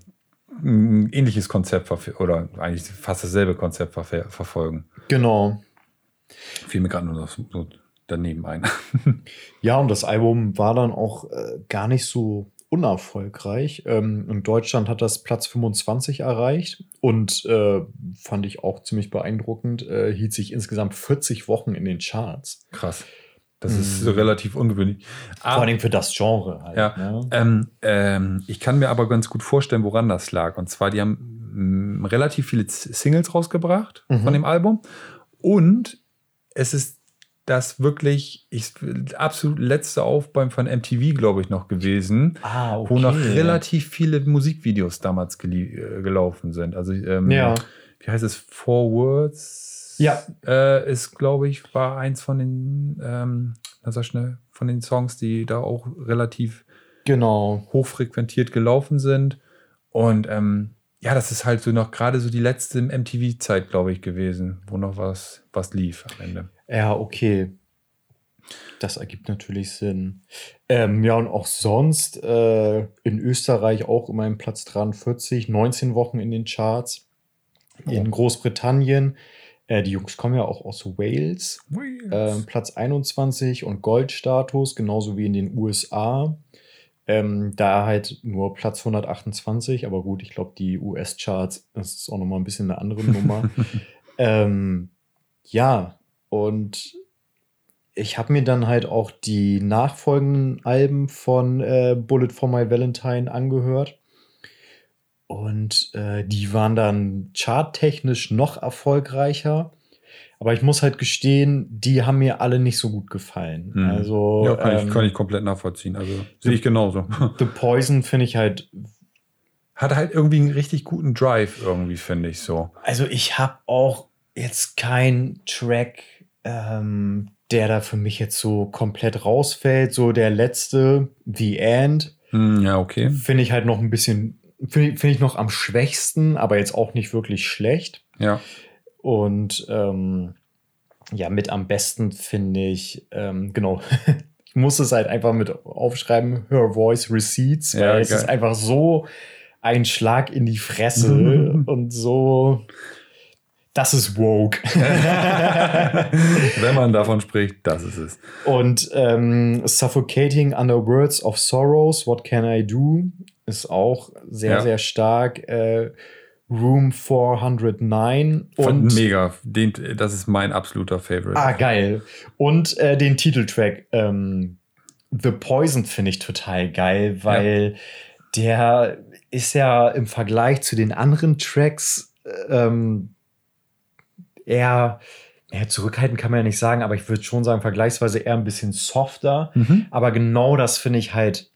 [SPEAKER 1] ein ähnliches Konzept oder eigentlich fast dasselbe Konzept verf- verfolgen.
[SPEAKER 2] Genau.
[SPEAKER 1] Fiel mir gerade nur noch so daneben ein.
[SPEAKER 2] Ja, und das Album war dann auch äh, gar nicht so unerfolgreich. Ähm, in Deutschland hat das Platz 25 erreicht und äh, fand ich auch ziemlich beeindruckend. Äh, hielt sich insgesamt 40 Wochen in den Charts.
[SPEAKER 1] Krass. Das ist so relativ ungewöhnlich.
[SPEAKER 2] Vor
[SPEAKER 1] Ah,
[SPEAKER 2] allem für das Genre halt.
[SPEAKER 1] Ja.
[SPEAKER 2] Ne?
[SPEAKER 1] ähm, ähm, ich kann mir aber ganz gut vorstellen, woran das lag. Und zwar, die haben mh, relativ viele Singles rausgebracht
[SPEAKER 2] Mhm.
[SPEAKER 1] von dem Album. Und es ist das wirklich ich, absolut letzte Aufbäumen von MTV, glaube ich, noch gewesen,
[SPEAKER 2] Ah,
[SPEAKER 1] wo noch relativ viele Musikvideos damals äh, gelaufen sind. Also, ähm,
[SPEAKER 2] Ja.
[SPEAKER 1] wie heißt es? Four Words?
[SPEAKER 2] Ja.
[SPEAKER 1] Äh, ist, glaube ich, war eins von den, ähm, sag schnell, von den Songs, die da auch relativ
[SPEAKER 2] Genau.
[SPEAKER 1] hochfrequentiert gelaufen sind. Und ähm, ja, das ist halt so noch gerade so die letzte MTV-Zeit, glaube ich, gewesen, wo noch was, was lief am Ende.
[SPEAKER 2] Ja, okay. Das ergibt natürlich Sinn. Ähm, ja, und auch sonst äh, in Österreich auch immer im Platz 43, 19 Wochen in den Charts. In
[SPEAKER 1] Oh.
[SPEAKER 2] Großbritannien, äh, die Jungs kommen ja auch aus Wales, ähm, Platz 21 und Goldstatus, genauso wie in den USA. Ähm, da halt nur Platz 128, aber gut, ich glaube, die US-Charts, das ist auch nochmal ein bisschen eine andere Nummer. ähm, ja, und ich habe mir dann halt auch die nachfolgenden Alben von äh, Bullet for My Valentine angehört. Und äh, die waren dann charttechnisch noch erfolgreicher. Aber ich muss halt gestehen, die haben mir alle nicht so gut gefallen.
[SPEAKER 1] Mhm.
[SPEAKER 2] Also
[SPEAKER 1] ja, kann,
[SPEAKER 2] ähm,
[SPEAKER 1] ich, kann ich komplett nachvollziehen. Also sehe ich genauso.
[SPEAKER 2] The Poison finde ich halt.
[SPEAKER 1] Hat halt irgendwie einen richtig guten Drive, irgendwie, finde ich so.
[SPEAKER 2] Also ich habe auch jetzt keinen Track, ähm, der da für mich jetzt so komplett rausfällt. So der letzte, The End,
[SPEAKER 1] Hm, ja, okay.
[SPEAKER 2] finde ich halt noch ein bisschen, finde find ich noch am schwächsten, aber jetzt auch nicht wirklich schlecht.
[SPEAKER 1] Ja.
[SPEAKER 2] Und ähm, ja, mit am besten finde ich, ähm, genau, ich muss es halt einfach mit aufschreiben, Her Voice Receipts, weil
[SPEAKER 1] Ja,
[SPEAKER 2] es
[SPEAKER 1] geil.
[SPEAKER 2] ist einfach so ein Schlag in die Fresse und so, das ist woke.
[SPEAKER 1] Wenn man davon spricht, das ist es.
[SPEAKER 2] und ähm, Suffocating Under Words of Sorrows, What Can I Do, ist auch sehr,
[SPEAKER 1] Ja.
[SPEAKER 2] sehr stark. Äh, Room 409
[SPEAKER 1] Und
[SPEAKER 2] und
[SPEAKER 1] mega. Den, das ist mein absoluter Favorite.
[SPEAKER 2] Ah, geil. Und äh, den Titeltrack ähm, The Poison finde ich total geil, weil der ist ja im Vergleich zu den anderen Tracks ähm, eher, eher zurückhaltend kann man ja nicht sagen, aber ich würde schon sagen, vergleichsweise eher ein bisschen softer.
[SPEAKER 1] Mhm.
[SPEAKER 2] Aber genau das finde ich halt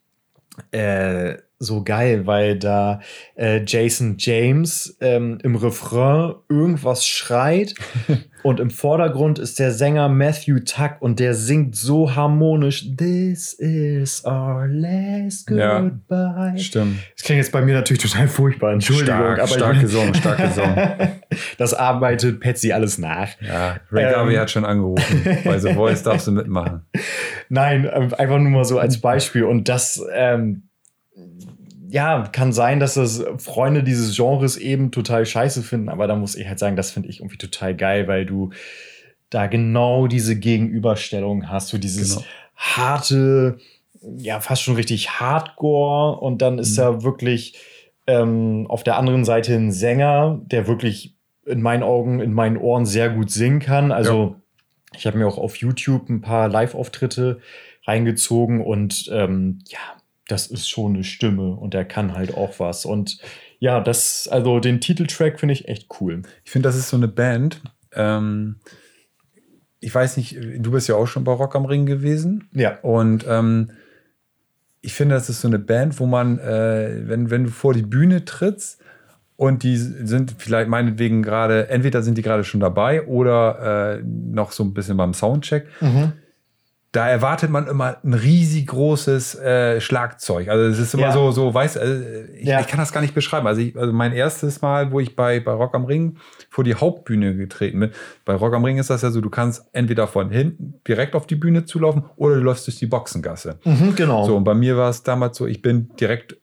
[SPEAKER 2] äh, so geil, weil da äh, Jason James ähm, im Refrain irgendwas schreit und im Vordergrund ist der Sänger Matthew Tuck und der singt so harmonisch This is our last
[SPEAKER 1] Ja.
[SPEAKER 2] goodbye.
[SPEAKER 1] Stimmt.
[SPEAKER 2] Das klingt jetzt bei mir natürlich total furchtbar, Entschuldigung.
[SPEAKER 1] Stark,
[SPEAKER 2] aber
[SPEAKER 1] stark gesungen, stark gesungen.
[SPEAKER 2] das arbeitet Patsy alles nach.
[SPEAKER 1] Ja, Ray
[SPEAKER 2] Ähm.
[SPEAKER 1] Garvey hat schon angerufen. Bei The Voice darfst du mitmachen.
[SPEAKER 2] Nein, ähm, einfach nur mal so als Beispiel. Und das, ähm, ja, kann sein, dass das Freunde dieses Genres eben total scheiße finden, aber da muss ich halt sagen, das finde ich irgendwie total geil, weil du da genau diese Gegenüberstellung hast, so dieses
[SPEAKER 1] Genau.
[SPEAKER 2] harte, ja, fast schon richtig Hardcore und dann ist
[SPEAKER 1] Mhm.
[SPEAKER 2] da wirklich ähm, auf der anderen Seite ein Sänger, der wirklich in meinen Augen, in meinen Ohren sehr gut singen kann. Also ich habe mir auch auf YouTube ein paar Live-Auftritte reingezogen und ähm, ja, das ist schon eine Stimme und der kann halt auch was. Und ja, das, also den Titeltrack finde ich echt cool.
[SPEAKER 1] Ich finde, das ist so eine Band. Ähm, ich weiß nicht, du bist ja auch schon bei Rock am Ring gewesen.
[SPEAKER 2] Ja.
[SPEAKER 1] Und ähm, ich finde, das ist so eine Band, wo man, äh, wenn, wenn du vor die Bühne trittst und die sind vielleicht meinetwegen gerade, entweder sind die gerade schon dabei oder äh, noch so ein bisschen beim Soundcheck.
[SPEAKER 2] Mhm.
[SPEAKER 1] Da erwartet man immer ein riesig großes äh, Schlagzeug. Also es ist immer
[SPEAKER 2] Ja.
[SPEAKER 1] so, so, weiß, äh, ich,
[SPEAKER 2] Ja.
[SPEAKER 1] ich kann das gar nicht beschreiben. Also, ich, also mein erstes Mal, wo ich bei, bei Rock am Ring vor die Hauptbühne getreten bin. Bei Rock am Ring ist das ja so, du kannst entweder von hinten direkt auf die Bühne zulaufen oder du läufst durch die Boxengasse.
[SPEAKER 2] Mhm, genau.
[SPEAKER 1] So, und bei mir war es damals so, ich bin direkt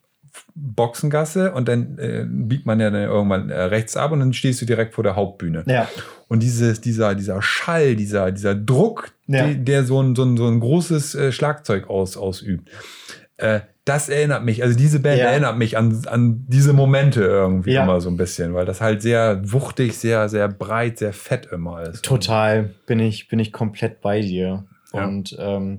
[SPEAKER 1] Boxengasse und dann äh, biegt man ja dann irgendwann äh, rechts ab und dann stehst du direkt vor der Hauptbühne.
[SPEAKER 2] Ja.
[SPEAKER 1] Und dieses, dieser, dieser Schall, dieser, dieser Druck,
[SPEAKER 2] Ja.
[SPEAKER 1] die, der so ein, so ein, so ein großes äh, Schlagzeug aus, ausübt, äh, das erinnert mich, also diese Band
[SPEAKER 2] Ja.
[SPEAKER 1] erinnert mich an, an diese Momente irgendwie
[SPEAKER 2] Ja.
[SPEAKER 1] immer so ein bisschen, weil das halt sehr wuchtig, sehr, sehr breit, sehr fett immer ist.
[SPEAKER 2] Total bin ich, bin ich komplett bei dir.
[SPEAKER 1] Ja.
[SPEAKER 2] Und ähm,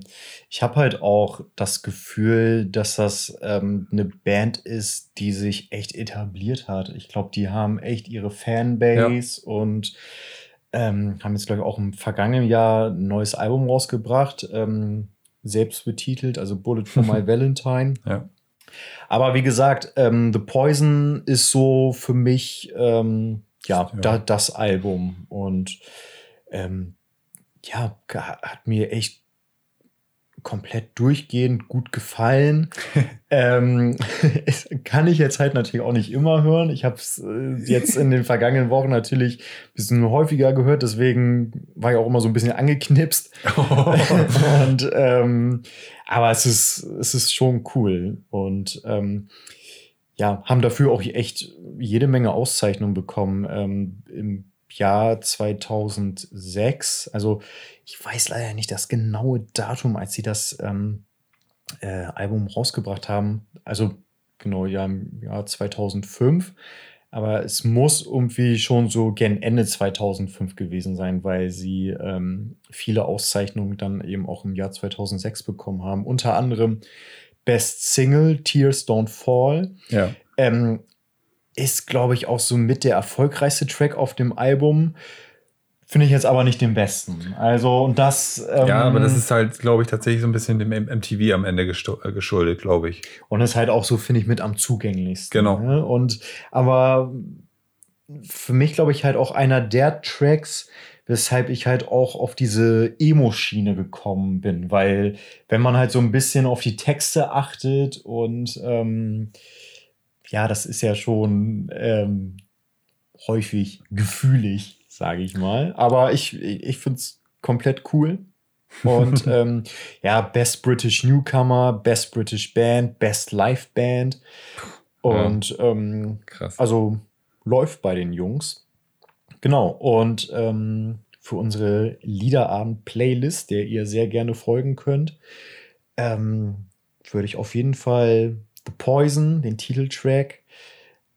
[SPEAKER 2] ich habe halt auch das Gefühl, dass das ähm, eine Band ist, die sich echt etabliert hat. Ich glaube, die haben echt ihre Fanbase und ähm, haben jetzt, glaube ich, auch im vergangenen Jahr ein neues Album rausgebracht, ähm, selbst betitelt, also Bullet for My Valentine.
[SPEAKER 1] Ja.
[SPEAKER 2] Aber wie gesagt, ähm, The Poison ist so für mich ähm, ja,
[SPEAKER 1] Ja.
[SPEAKER 2] Da, das Album. Und ähm, ja, hat mir echt komplett durchgehend gut gefallen. ähm, kann ich jetzt halt natürlich auch nicht immer hören. Ich habe es äh, jetzt in den vergangenen Wochen natürlich ein bisschen häufiger gehört, deswegen war ich auch immer so ein bisschen angeknipst. und ähm, aber es ist, es ist schon cool. Und ähm, ja, haben dafür auch echt jede Menge Auszeichnungen bekommen. Ähm, Im Jahr 2006, also ich weiß leider nicht das genaue Datum, als sie das ähm, äh, Album rausgebracht haben. Also genau, ja, im Jahr 2005. Aber es muss irgendwie schon so gen Ende 2005 gewesen sein, weil sie ähm, viele Auszeichnungen dann eben auch im Jahr 2006 bekommen haben. Unter anderem Best Single, Tears Don't Fall.
[SPEAKER 1] ja.
[SPEAKER 2] Ähm, ist, glaube ich, auch so mit der erfolgreichste Track auf dem Album. Finde ich jetzt aber nicht den besten. Also, und das. Ähm,
[SPEAKER 1] ja, aber das ist halt, glaube ich, tatsächlich so ein bisschen dem MTV am Ende äh, geschuldet, glaube ich.
[SPEAKER 2] Und ist halt auch so, finde ich, mit am zugänglichsten.
[SPEAKER 1] Genau.
[SPEAKER 2] Ne? Und aber für mich, glaube ich, halt auch einer der Tracks, weshalb ich halt auch auf diese Emo-Schiene gekommen bin. Weil, wenn man halt so ein bisschen auf die Texte achtet und ähm, ja, das ist ja schon ähm, häufig gefühlig, sage ich mal. Aber ich, ich, finde es komplett cool. Und ähm, ja, Best British Newcomer, Best British Band, Best Live Band. Und ähm,
[SPEAKER 1] Krass.
[SPEAKER 2] also läuft bei den Jungs. Genau. Und ähm, für unsere Liederabend-Playlist, der ihr sehr gerne folgen könnt, ähm, würde ich auf jeden Fall The Poison, den Titeltrack,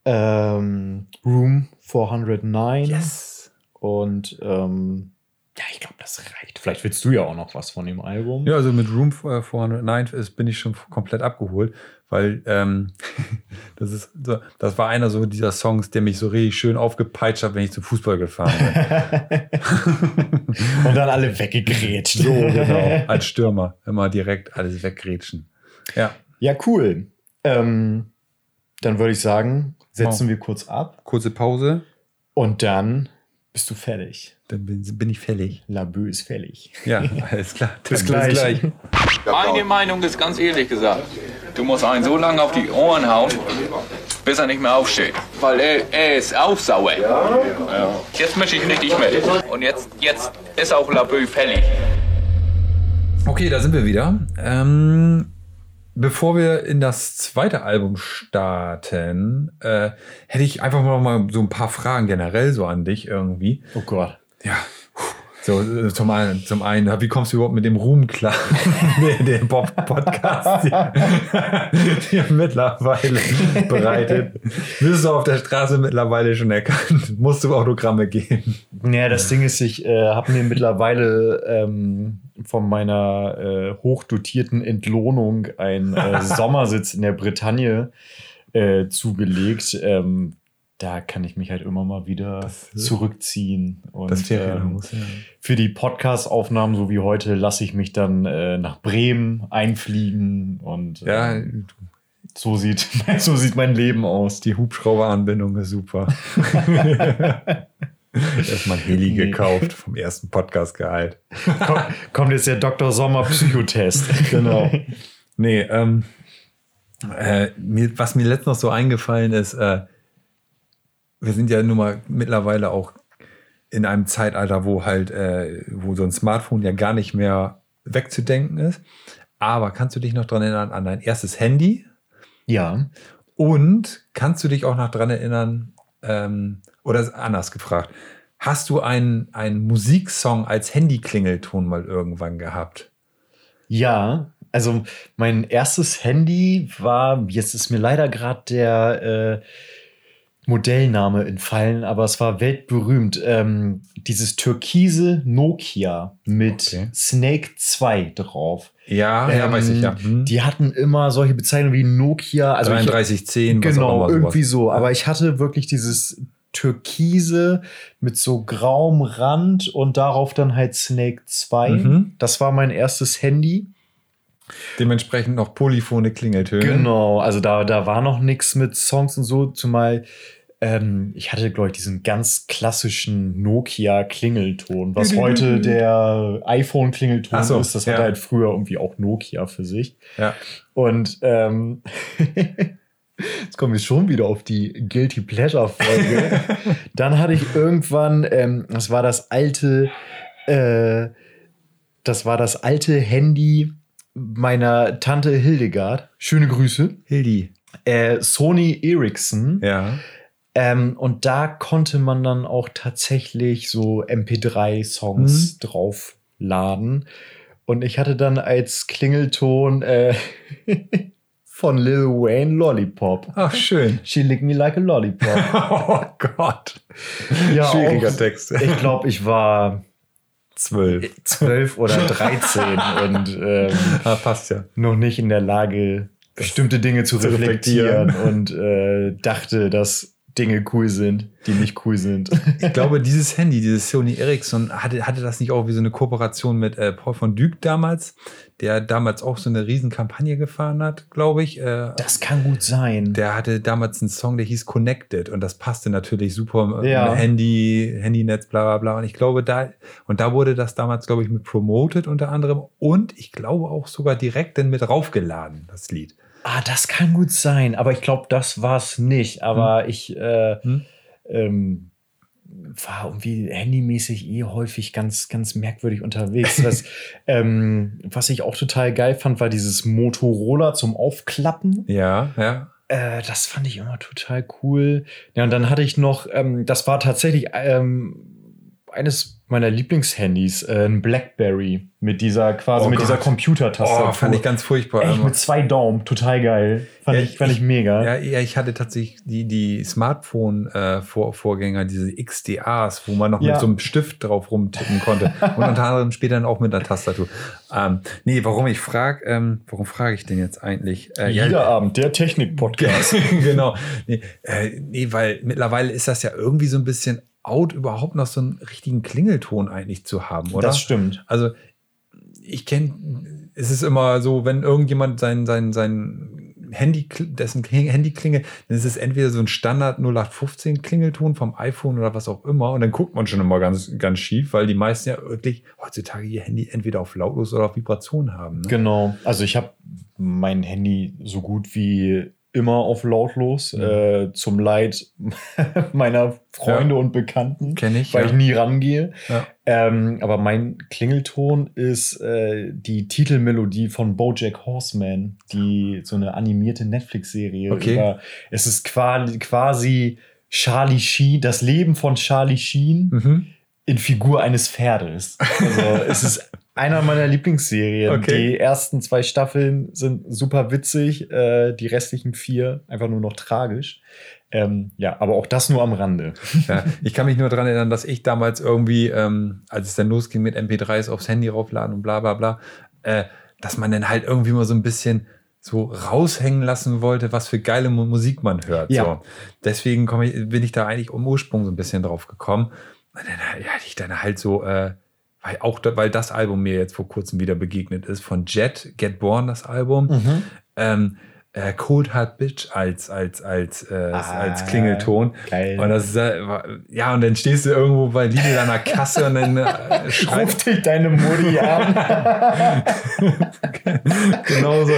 [SPEAKER 2] ähm, Room 409
[SPEAKER 1] yes.
[SPEAKER 2] und ähm, ja, ich glaube, das reicht. Vielleicht willst du ja auch noch was von dem Album.
[SPEAKER 1] Ja, also mit Room 409 ist, bin ich schon komplett abgeholt, weil ähm, das ist so, das war einer so dieser Songs, der mich so richtig schön aufgepeitscht hat, wenn ich zum Fußball gefahren bin.
[SPEAKER 2] und dann alle weggegrätscht.
[SPEAKER 1] so, genau. Als Stürmer. Immer direkt alles weggrätschen. Ja,
[SPEAKER 2] Ja, cool. Ähm, dann würde ich sagen, setzen
[SPEAKER 1] Wow.
[SPEAKER 2] wir kurz ab
[SPEAKER 1] kurze Pause,
[SPEAKER 2] und dann bist du fertig.
[SPEAKER 1] dann bin, bin ich fällig.
[SPEAKER 2] Labö ist fällig.
[SPEAKER 1] Ja, alles klar.
[SPEAKER 2] Bis
[SPEAKER 1] Dann
[SPEAKER 2] gleich.
[SPEAKER 3] Meine Meinung ist ganz ehrlich gesagt, du musst einen so lange auf die Ohren hauen, bis er nicht mehr aufsteht. Weil er, er ist auch sauer. Ja. Jetzt mische ich richtig mit. Und jetzt, jetzt ist auch Labö fällig.
[SPEAKER 1] Okay, da sind wir wieder. Ähm, bevor wir in das zweite Album starten, äh, hätte ich einfach mal so ein paar Fragen generell so an dich irgendwie.
[SPEAKER 2] Oh Gott.
[SPEAKER 1] Ja. So, äh, zum einen, zum einen, wie kommst du überhaupt mit dem Ruhm klar, den Bob-Podcast dir, mittlerweile bereitet? Bist du auf der Straße mittlerweile schon erkannt? Musst du Autogramme geben?
[SPEAKER 2] Ja, das Ding ist, ich äh, habe mir mittlerweile ähm, von meiner äh, hochdotierten Entlohnung einen äh, Sommersitz in der Bretagne äh, zugelegt. Ähm, da kann ich mich halt immer mal wieder zurückziehen. Und
[SPEAKER 1] Das
[SPEAKER 2] ähm,
[SPEAKER 1] Ferienhaus, ja.
[SPEAKER 2] für die Podcast-Aufnahmen, so wie heute, lasse ich mich dann äh, nach Bremen einfliegen und
[SPEAKER 1] Ja,
[SPEAKER 2] ähm, So sieht, so sieht mein Leben aus.
[SPEAKER 1] Die Hubschrauberanbindung ist super. Erstmal ein Heli
[SPEAKER 2] Nee.
[SPEAKER 1] gekauft vom ersten Podcast-Gehalt.
[SPEAKER 2] Komm, kommt jetzt der Dr. Sommer Psychotest.
[SPEAKER 1] Genau. Nee, ähm, äh, mir, was mir letztens noch so eingefallen ist, äh, wir sind ja nun mal mittlerweile auch in einem Zeitalter, wo halt, äh, wo so ein Smartphone ja gar nicht mehr wegzudenken ist. Aber kannst du dich noch dran erinnern an dein erstes Handy?
[SPEAKER 2] Ja.
[SPEAKER 1] Und kannst du dich auch noch dran erinnern, ähm, oder anders gefragt, hast du einen, einen Musiksong als Handyklingelton mal irgendwann gehabt?
[SPEAKER 2] Ja, also mein erstes Handy war, jetzt ist mir leider gerade der äh, Modellname entfallen, aber es war weltberühmt. Ähm, dieses türkise Nokia mit
[SPEAKER 1] Okay.
[SPEAKER 2] Snake 2 drauf.
[SPEAKER 1] Ja, ja,
[SPEAKER 2] Ähm,
[SPEAKER 1] weiß ich ja. Hm.
[SPEAKER 2] Die hatten immer solche Bezeichnungen wie Nokia. Also ich-
[SPEAKER 1] 3310, was auch
[SPEAKER 2] Genau, irgendwie so. Aber ich hatte wirklich dieses Türkise mit so grauem Rand und darauf dann halt Snake 2.
[SPEAKER 1] Mhm.
[SPEAKER 2] Das war mein erstes Handy.
[SPEAKER 1] Dementsprechend noch polyphone Klingeltöne.
[SPEAKER 2] Genau, also da, da war noch nichts mit Songs und so, zumal ähm, ich hatte, glaube ich, diesen ganz klassischen Nokia-Klingelton, was heute der iPhone-Klingelton
[SPEAKER 1] so,
[SPEAKER 2] ist. Das
[SPEAKER 1] ja.
[SPEAKER 2] hatte halt früher irgendwie auch Nokia für sich.
[SPEAKER 1] Ja.
[SPEAKER 2] Und ähm, jetzt kommen wir schon wieder auf die Guilty Pleasure-Folge. Dann hatte ich irgendwann, ähm, das war das alte, äh, das war das alte Handy meiner Tante Hildegard. Schöne Grüße.
[SPEAKER 1] Hildi.
[SPEAKER 2] Äh, Sony Ericsson.
[SPEAKER 1] Ja.
[SPEAKER 2] Ähm, und da konnte man dann auch tatsächlich so MP3-Songs draufladen. Und ich hatte dann als Klingelton äh, von Lil Wayne Lollipop.
[SPEAKER 1] Ach, schön.
[SPEAKER 2] She licked me like a lollipop.
[SPEAKER 1] Oh Gott.
[SPEAKER 2] Ja,
[SPEAKER 1] Schwieriger
[SPEAKER 2] auch-
[SPEAKER 1] Text.
[SPEAKER 2] Ich glaube, ich war
[SPEAKER 1] Zwölf.
[SPEAKER 2] zwölf oder 13 und ähm,
[SPEAKER 1] Ah, passt ja.
[SPEAKER 2] noch nicht in der Lage, bestimmte Dinge zu,
[SPEAKER 1] zu
[SPEAKER 2] reflektieren,
[SPEAKER 1] reflektieren.
[SPEAKER 2] und äh, dachte, dass Dinge cool sind, die nicht cool sind.
[SPEAKER 1] Ich glaube, dieses Handy, dieses Sony Ericsson, hatte, hatte das nicht auch wie so eine Kooperation mit äh, Paul von Dyk damals, der damals auch so eine riesen Kampagne gefahren hat, glaube ich. Äh,
[SPEAKER 2] Das kann gut sein.
[SPEAKER 1] der hatte damals einen Song, der hieß Connected und das passte natürlich super
[SPEAKER 2] Ja.
[SPEAKER 1] Handy, Handynetz, bla bla bla. Und ich glaube, da, und da wurde das damals, glaube ich, mit promoted unter anderem und ich glaube auch sogar direkt dann mit raufgeladen, das Lied.
[SPEAKER 2] Ah, das kann gut sein, aber ich glaube, das war es nicht. Aber ich äh,
[SPEAKER 1] Hm?
[SPEAKER 2] ähm, war irgendwie handymäßig eh häufig ganz, ganz merkwürdig unterwegs. Was, ähm, was ich auch total geil fand, war dieses Motorola zum Aufklappen.
[SPEAKER 1] Ja, ja.
[SPEAKER 2] Äh, das fand ich immer total cool. Ja, und dann hatte ich noch, ähm, das war tatsächlich ähm, eines meiner Lieblingshandys, äh, ein Blackberry mit dieser quasi
[SPEAKER 1] Oh
[SPEAKER 2] mit dieser
[SPEAKER 1] Gott.
[SPEAKER 2] Computertastatur.
[SPEAKER 1] Oh, fand ich ganz furchtbar.
[SPEAKER 2] Echt mit zwei Daumen, total geil. Fand,
[SPEAKER 1] Ja,
[SPEAKER 2] ich, fand ich,
[SPEAKER 1] ich-
[SPEAKER 2] mega.
[SPEAKER 1] Ja, ja, ich hatte tatsächlich die, die Smartphone-Vorgänger, diese XDAs, wo man noch
[SPEAKER 2] Ja.
[SPEAKER 1] mit so einem Stift drauf rumtippen konnte. und unter anderem später dann auch mit einer Tastatur. Ähm, nee, warum ich frage, ähm, warum frage ich denn jetzt eigentlich? Äh,
[SPEAKER 2] Jeder Abend, der Technik-Podcast.
[SPEAKER 1] genau. Nee, äh, nee, weil mittlerweile ist das ja irgendwie so ein bisschen out, überhaupt noch so einen richtigen Klingelton eigentlich zu haben, oder?
[SPEAKER 2] Das stimmt.
[SPEAKER 1] Also ich kenne, es ist immer so, wenn irgendjemand sein, sein, sein Handy, dessen Handy klingelt, dann ist es entweder so ein Standard 0815 Klingelton vom iPhone oder was auch immer und dann guckt man schon immer ganz, ganz schief, weil die meisten ja wirklich heutzutage ihr Handy entweder auf lautlos oder auf Vibration haben. Ne?
[SPEAKER 2] Genau. Also ich habe mein Handy so gut wie immer auf lautlos,
[SPEAKER 1] Mhm.
[SPEAKER 2] äh, zum Leid meiner Freunde und Bekannten,
[SPEAKER 1] ich,
[SPEAKER 2] weil
[SPEAKER 1] ja.
[SPEAKER 2] ich nie rangehe.
[SPEAKER 1] Ja.
[SPEAKER 2] Ähm, aber mein Klingelton ist äh, die Titelmelodie von BoJack Horseman, die so eine animierte Netflix-Serie.
[SPEAKER 1] Okay.
[SPEAKER 2] über- Es ist quasi, quasi Charlie Sheen, das Leben von Charlie Sheen
[SPEAKER 1] Mhm.
[SPEAKER 2] In Figur eines Pferdes. Also es ist einer meiner Lieblingsserien.
[SPEAKER 1] Okay.
[SPEAKER 2] Die ersten zwei Staffeln sind super witzig, äh, die restlichen vier einfach nur noch tragisch. Ähm, ja, aber auch das nur am Rande.
[SPEAKER 1] Ja, ich kann mich nur daran erinnern, dass ich damals irgendwie, ähm, als es dann losging mit MP3s aufs Handy raufladen und bla bla bla, äh, dass man dann halt irgendwie mal so ein bisschen so raushängen lassen wollte, was für geile Mu- Musik man hört.
[SPEAKER 2] Ja.
[SPEAKER 1] So. Deswegen ich, bin ich da eigentlich um Ursprung so ein bisschen drauf gekommen. Dann ja, hatte ich dann halt so, äh, weil auch da, weil das Album mir jetzt vor kurzem wieder begegnet ist, von Jet, Get Born, das Album. Ähm, äh, Cold Hard Bitch als, als, als, äh,
[SPEAKER 2] Ah,
[SPEAKER 1] als Klingelton.
[SPEAKER 2] geil.
[SPEAKER 1] Und das ist, äh, ja, und dann stehst du irgendwo bei Lidl an der Kasse und dann äh, schreit,
[SPEAKER 2] Ruf dich deine Mutti an.
[SPEAKER 1] genauso.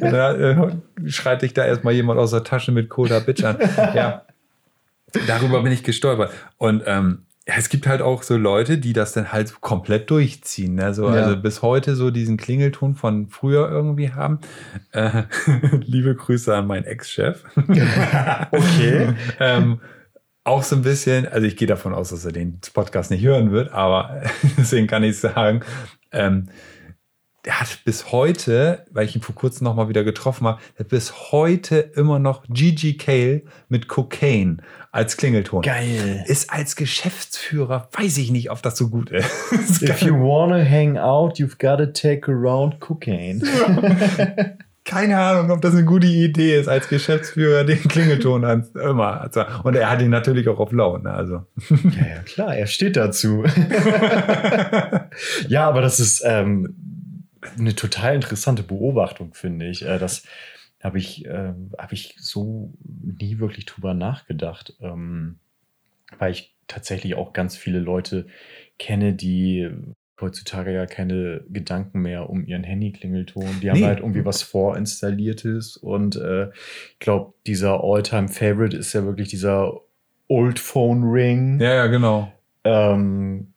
[SPEAKER 1] Da, äh, schreit dich da erstmal jemand aus der Tasche mit Cold Hard Bitch an. Ja, darüber bin ich gestolpert. Und ähm, ja, es gibt halt auch so Leute, die das dann halt komplett durchziehen. Ne? So,
[SPEAKER 2] Ja.
[SPEAKER 1] Also bis heute so diesen Klingelton von früher irgendwie haben. Äh, liebe Grüße an meinen Ex-Chef.
[SPEAKER 2] Okay.
[SPEAKER 1] ähm, auch so ein bisschen, also ich gehe davon aus, dass er den Podcast nicht hören wird, aber deswegen kann ich sagen, ähm, der hat bis heute, weil ich ihn vor kurzem noch mal wieder getroffen habe, bis heute immer noch Gigi Cale mit Cocaine als Klingelton.
[SPEAKER 2] Geil.
[SPEAKER 1] Ist als Geschäftsführer, weiß ich nicht, ob das so gut ist.
[SPEAKER 2] If you wanna hang out, you've gotta take around cocaine.
[SPEAKER 1] Keine Ahnung, ob das eine gute Idee ist, als Geschäftsführer den Klingelton an, immer. Also, und er hat ihn natürlich auch auf laut. Ne? Also.
[SPEAKER 2] Ja, ja, klar, er steht dazu. ja, aber das ist ähm, eine total interessante Beobachtung, finde ich. Äh, das habe ich, ähm, hab ich so nie wirklich drüber nachgedacht, ähm, weil ich tatsächlich auch ganz viele Leute kenne, die heutzutage ja keine Gedanken mehr um ihren Handy-Klingelton. Die haben
[SPEAKER 1] Nee.
[SPEAKER 2] halt irgendwie was vorinstalliertes und äh, ich glaube, dieser All-Time-Favorite ist ja wirklich dieser Old Phone Ring.
[SPEAKER 1] Ja, ja, genau.
[SPEAKER 2] Ähm,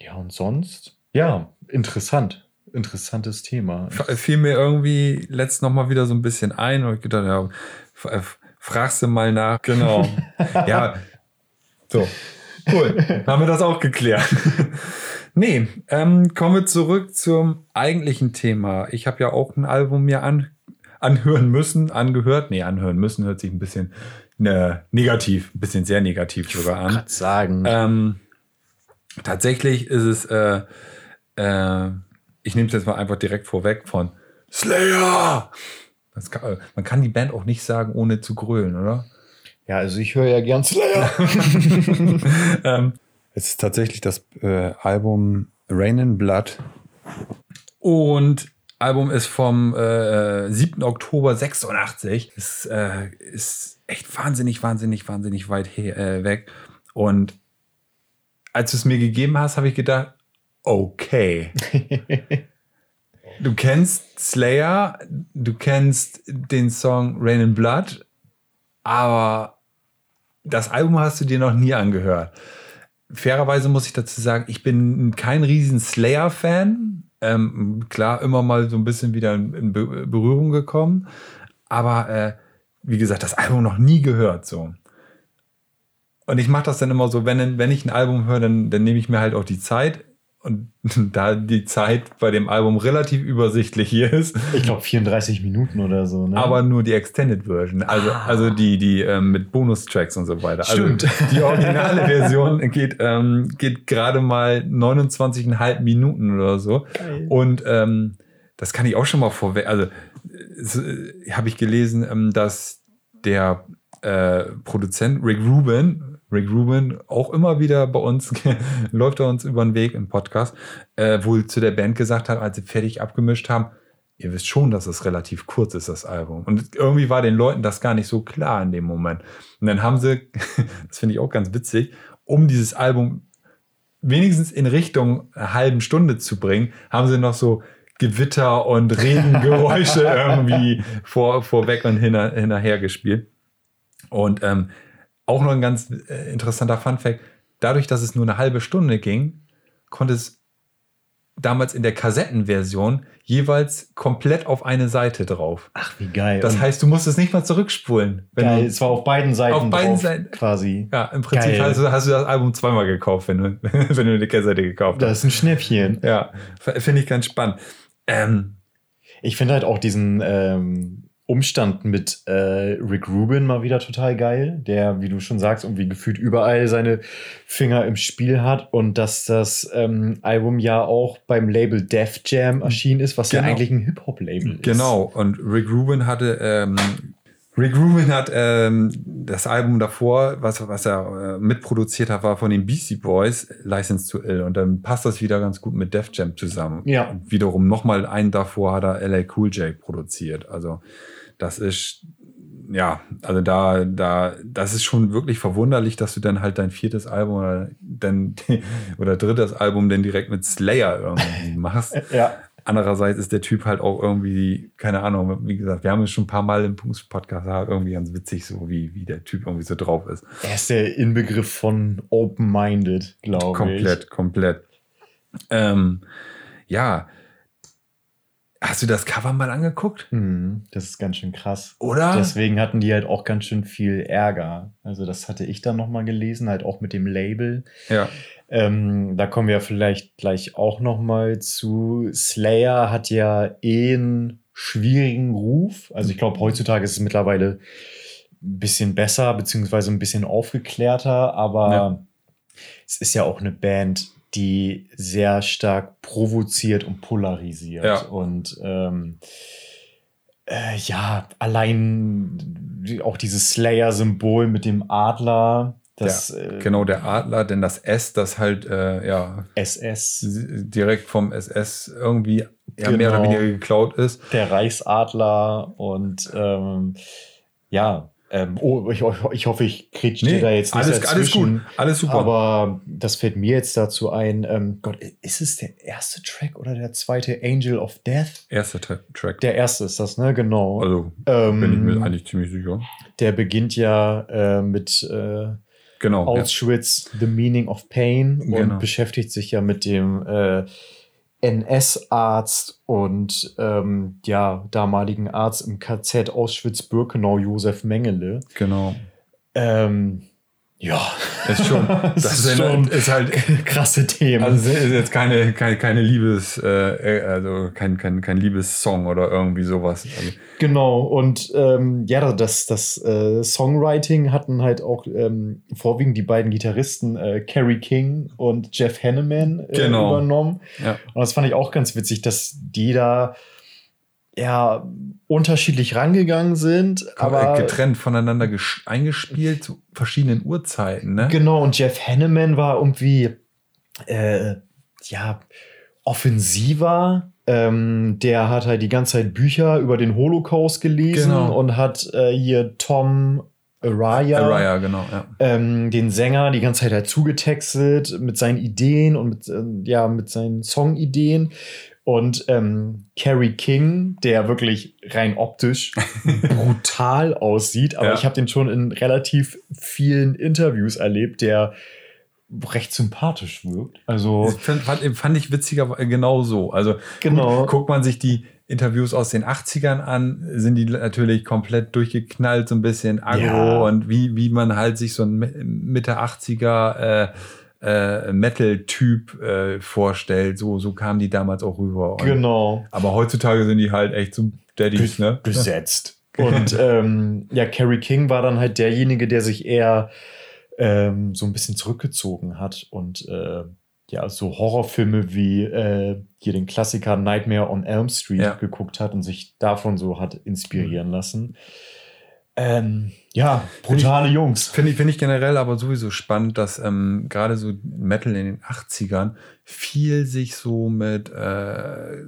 [SPEAKER 2] ja, und sonst? Ja, interessant. Interessantes Thema.
[SPEAKER 1] Fiel mir irgendwie letzt noch mal wieder so ein bisschen ein und ich gedacht, ja, f- fragst du mal nach. Genau. ja, so. Cool. Haben wir das auch geklärt. nee, ähm, kommen wir zurück zum eigentlichen Thema. Ich habe ja auch ein Album mir an, anhören müssen, angehört. Nee, anhören müssen hört sich ein bisschen ne, negativ, ein bisschen sehr negativ sogar an.
[SPEAKER 2] Grad sagen.
[SPEAKER 1] Ähm, tatsächlich ist es, äh, äh, ich nehme es jetzt mal einfach direkt vorweg von Slayer. Kann, man kann die Band auch nicht sagen, ohne zu grölen, oder?
[SPEAKER 2] ja, also ich höre ja gern Slayer.
[SPEAKER 1] ähm, es ist tatsächlich das äh, Album Rain in Blood. Und Album ist vom äh, 7. Oktober 86. Ist, äh, ist echt wahnsinnig, wahnsinnig, wahnsinnig weit her, äh, weg. Und als du es mir gegeben hast, habe ich gedacht, okay. du kennst Slayer, du kennst den Song Rain in Blood, aber das Album hast du dir noch nie angehört. Fairerweise muss ich dazu sagen, ich bin kein riesen Slayer-Fan. Ähm, klar, immer mal so ein bisschen wieder in, in Be Berührung gekommen. Aber äh, wie gesagt, das Album noch nie gehört so. Und ich mache das dann immer so, wenn, wenn ich ein Album höre, dann, dann nehme ich mir halt auch die Zeit. Und da die Zeit bei dem Album relativ übersichtlich hier ist,
[SPEAKER 2] Ich glaube 34 Minuten oder so. Ne?
[SPEAKER 1] aber nur die Extended Version, also,
[SPEAKER 2] Ah.
[SPEAKER 1] also die, die ähm, mit Bonustracks und so weiter.
[SPEAKER 2] Stimmt.
[SPEAKER 1] Also die originale Version geht, ähm, geht gerade mal 29,5 Minuten oder so.
[SPEAKER 2] Geil.
[SPEAKER 1] Und ähm, das kann ich auch schon mal vorweg. Also äh, habe ich gelesen, ähm, dass der äh, Produzent Rick Rubin, Rick Rubin, auch immer wieder bei uns, läuft er uns über den Weg im Podcast, äh, wohl zu der Band gesagt hat, als sie fertig abgemischt haben, ihr wisst schon, dass es relativ kurz ist, das Album. Und irgendwie war den Leuten das gar nicht so klar in dem Moment. Und dann haben sie, das finde ich auch ganz witzig, um dieses Album wenigstens in Richtung einer halben Stunde zu bringen, haben sie noch so Gewitter und Regengeräusche irgendwie vor, vorweg und hinter, hinterher gespielt. Und ähm, auch noch ein ganz äh, interessanter Funfact: Dadurch, dass es nur eine halbe Stunde ging, konnte es damals in der Kassettenversion jeweils komplett auf eine Seite drauf.
[SPEAKER 2] Ach, wie geil.
[SPEAKER 1] Das heißt, du musst es nicht mal zurückspulen. Wenn
[SPEAKER 2] geil.
[SPEAKER 1] du,
[SPEAKER 2] Es war auf beiden Seiten
[SPEAKER 1] Auf beiden
[SPEAKER 2] drauf,
[SPEAKER 1] Seiten.
[SPEAKER 2] quasi.
[SPEAKER 1] ja, im Prinzip hast du, hast du das Album zweimal gekauft, wenn du, wenn du eine Kassette gekauft hast.
[SPEAKER 2] Das ist ein Schnäppchen.
[SPEAKER 1] Ja, finde ich ganz spannend. Ähm,
[SPEAKER 2] Ich finde halt auch diesen ähm, Umstand mit äh, Rick Rubin mal wieder total geil, der, wie du schon sagst, irgendwie gefühlt überall seine Finger im Spiel hat und dass das ähm, Album ja auch beim Label Def Jam erschienen ist, was ja
[SPEAKER 1] Genau.
[SPEAKER 2] eigentlich ein Hip-Hop-Label ist.
[SPEAKER 1] Genau, und Rick Rubin hatte, ähm, Rick Rubin hat ähm, das Album davor, was, was er äh, mitproduziert hat, war von den Beastie Boys, License to Ill. Und dann passt das wieder ganz gut mit Def Jam zusammen.
[SPEAKER 2] Ja.
[SPEAKER 1] Und wiederum nochmal einen davor hat er LA Cool J produziert. Also das ist, ja, also da, da, das ist schon wirklich verwunderlich, dass du dann halt dein viertes Album oder, dann, oder drittes Album dann direkt mit Slayer irgendwie machst.
[SPEAKER 2] Ja.
[SPEAKER 1] Andererseits ist der Typ halt auch irgendwie, keine Ahnung, wie gesagt, wir haben es schon ein paar Mal im Punks-Podcast gehabt, irgendwie ganz witzig, so wie, wie der Typ irgendwie so drauf ist.
[SPEAKER 2] Er ist der Inbegriff von open-minded, glaube ich.
[SPEAKER 1] Komplett, komplett. Ähm, ja. Hast du das Cover mal angeguckt?
[SPEAKER 2] Mhm, das ist ganz schön krass.
[SPEAKER 1] Oder?
[SPEAKER 2] Deswegen hatten die halt auch ganz schön viel Ärger. Also das hatte ich dann nochmal gelesen, halt auch mit dem Label.
[SPEAKER 1] Ja.
[SPEAKER 2] Ähm, da kommen wir vielleicht gleich auch nochmal zu. Slayer hat ja eh einen schwierigen Ruf. Also ich glaube, heutzutage ist es mittlerweile ein bisschen besser, beziehungsweise ein bisschen aufgeklärter, aber
[SPEAKER 1] Ja.
[SPEAKER 2] es ist ja auch eine Band, die sehr stark provoziert und polarisiert.
[SPEAKER 1] Ja.
[SPEAKER 2] Und ähm, äh, ja, allein auch dieses Slayer-Symbol mit dem Adler, das
[SPEAKER 1] ja,
[SPEAKER 2] äh,
[SPEAKER 1] genau, der Adler, denn das S, das halt, äh, ja,
[SPEAKER 2] SS,
[SPEAKER 1] direkt vom SS irgendwie ja, mehr
[SPEAKER 2] Genau.
[SPEAKER 1] oder weniger geklaut ist.
[SPEAKER 2] der Reichsadler und ähm, ja, ähm, oh, ich, ich hoffe, ich kretsche dir da jetzt nicht
[SPEAKER 1] alles, alles gut,
[SPEAKER 2] dazwischen.
[SPEAKER 1] alles super.
[SPEAKER 2] Aber das fällt mir jetzt dazu ein. Ähm, Gott, ist es der erste Track oder der zweite Angel of Death?
[SPEAKER 1] Erster Tra- Track.
[SPEAKER 2] Der erste ist das, ne? Genau.
[SPEAKER 1] also
[SPEAKER 2] ähm,
[SPEAKER 1] bin ich mir eigentlich ziemlich sicher.
[SPEAKER 2] der beginnt ja äh, mit äh,
[SPEAKER 1] Genau. ja.
[SPEAKER 2] Auschwitz, The Meaning of Pain und
[SPEAKER 1] Genau.
[SPEAKER 2] beschäftigt sich ja mit dem äh, NS-Arzt und ähm, ja, damaligen Arzt im KZ Auschwitz-Birkenau, Josef Mengele.
[SPEAKER 1] Genau.
[SPEAKER 2] Ähm, ja,
[SPEAKER 1] Ist schon, das
[SPEAKER 2] Das
[SPEAKER 1] ist,
[SPEAKER 2] schon-
[SPEAKER 1] ist halt,
[SPEAKER 2] krasse Themen.
[SPEAKER 1] also es ist jetzt keine, keine, keine Liebes, äh, also kein, kein, kein Liebessong oder irgendwie sowas. Also,
[SPEAKER 2] Genau, und ähm, ja, das, das äh, Songwriting hatten halt auch ähm, vorwiegend die beiden Gitarristen äh, Kerry King und Jeff Hanneman äh,
[SPEAKER 1] Genau.
[SPEAKER 2] übernommen.
[SPEAKER 1] ja.
[SPEAKER 2] Und das fand ich auch ganz witzig, dass die da ja unterschiedlich rangegangen sind, aber
[SPEAKER 1] getrennt voneinander eingespielt zu verschiedenen Uhrzeiten, ne?
[SPEAKER 2] genau, und Jeff Hanneman war irgendwie äh, ja offensiver. Ähm, der hat halt die ganze Zeit Bücher über den Holocaust gelesen
[SPEAKER 1] Genau.
[SPEAKER 2] und hat äh, hier Tom Araya,
[SPEAKER 1] Araya, genau, ja.
[SPEAKER 2] ähm, den Sänger, die ganze Zeit halt zugetextet mit seinen Ideen und mit, ähm, ja, mit seinen Songideen. Und ähm, Carrie King, der wirklich rein optisch brutal aussieht, aber
[SPEAKER 1] Ja.
[SPEAKER 2] ich habe den schon in relativ vielen Interviews erlebt, der recht sympathisch wirkt. Also
[SPEAKER 1] fand, fand, fand ich witziger genau so. Also
[SPEAKER 2] Genau.
[SPEAKER 1] guckt man sich die Interviews aus den 80ern an, sind die natürlich komplett durchgeknallt, so ein bisschen aggro
[SPEAKER 2] Ja.
[SPEAKER 1] und wie, wie man halt sich so ein Mi- Mitte 80er äh, äh, Metal-Typ äh, vorstellt. So, so kamen die damals auch rüber. Und,
[SPEAKER 2] genau.
[SPEAKER 1] Aber heutzutage sind die halt echt so Daddies, ne?
[SPEAKER 2] besetzt. Und ähm, ja, Carrie King war dann halt derjenige, der sich eher ähm, so ein bisschen zurückgezogen hat und äh, ja, so Horrorfilme wie äh, hier den Klassiker Nightmare on Elm Street
[SPEAKER 1] Ja.
[SPEAKER 2] geguckt hat und sich davon so hat inspirieren lassen. Ähm, ja, brutale Jungs.
[SPEAKER 1] Finde ich, finde ich generell aber sowieso spannend, dass ähm, gerade so Metal in den 80ern viel sich so mit äh,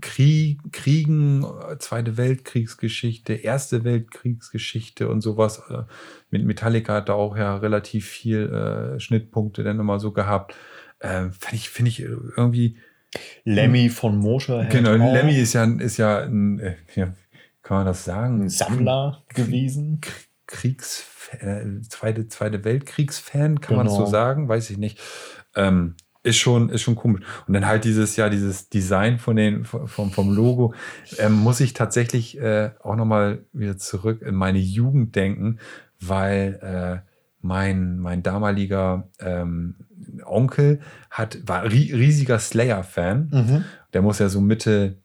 [SPEAKER 1] Krieg, Kriegen, Zweite Weltkriegsgeschichte, Erste Weltkriegsgeschichte und sowas. Äh, mit Metallica hat da auch ja relativ viel äh, Schnittpunkte dann immer so gehabt. Äh, finde ich, finde ich irgendwie.
[SPEAKER 2] Lemmy von Motorhead.
[SPEAKER 1] Genau,
[SPEAKER 2] auch
[SPEAKER 1] Lemmy ist ja, ist ja ein, äh, ja, kann man das sagen?
[SPEAKER 2] ein Sammler gewesen.
[SPEAKER 1] Kriegs äh, zweite zweite Weltkriegsfan kann man das so
[SPEAKER 2] Genau.
[SPEAKER 1] sagen weiß ich nicht ähm, ist schon ist schon komisch und dann halt dieses ja dieses Design von den vom, vom Logo ähm, muss ich tatsächlich äh, auch noch mal wieder zurück in meine Jugend denken weil äh, mein mein damaliger ähm, Onkel hat war ri riesiger Slayer Fan
[SPEAKER 2] Mhm.
[SPEAKER 1] der muss ja so Mitte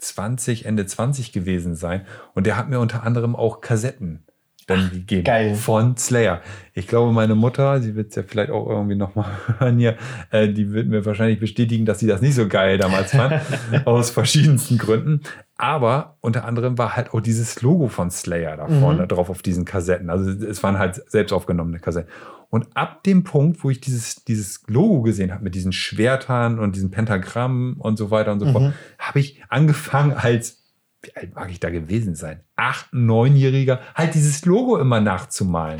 [SPEAKER 1] 20, Ende 20 gewesen sein. Und der hat mir unter anderem auch Kassetten dann gegeben.
[SPEAKER 2] geil.
[SPEAKER 1] Von Slayer. Ich glaube, meine Mutter, sie wird es ja vielleicht auch irgendwie nochmal hören hier, äh, die wird mir wahrscheinlich bestätigen, dass sie das nicht so geil damals fand. aus verschiedensten Gründen. Aber unter anderem war halt auch dieses Logo von Slayer da vorne
[SPEAKER 2] Mhm.
[SPEAKER 1] drauf auf diesen Kassetten. Also es waren halt selbst aufgenommene Kassetten. Und ab dem Punkt, wo ich dieses, dieses Logo gesehen habe mit diesen Schwertern und diesen Pentagrammen und so weiter und so
[SPEAKER 2] Mhm.
[SPEAKER 1] fort, habe ich angefangen als wie alt mag ich da gewesen sein? Acht, neunjähriger, halt dieses Logo immer nachzumalen.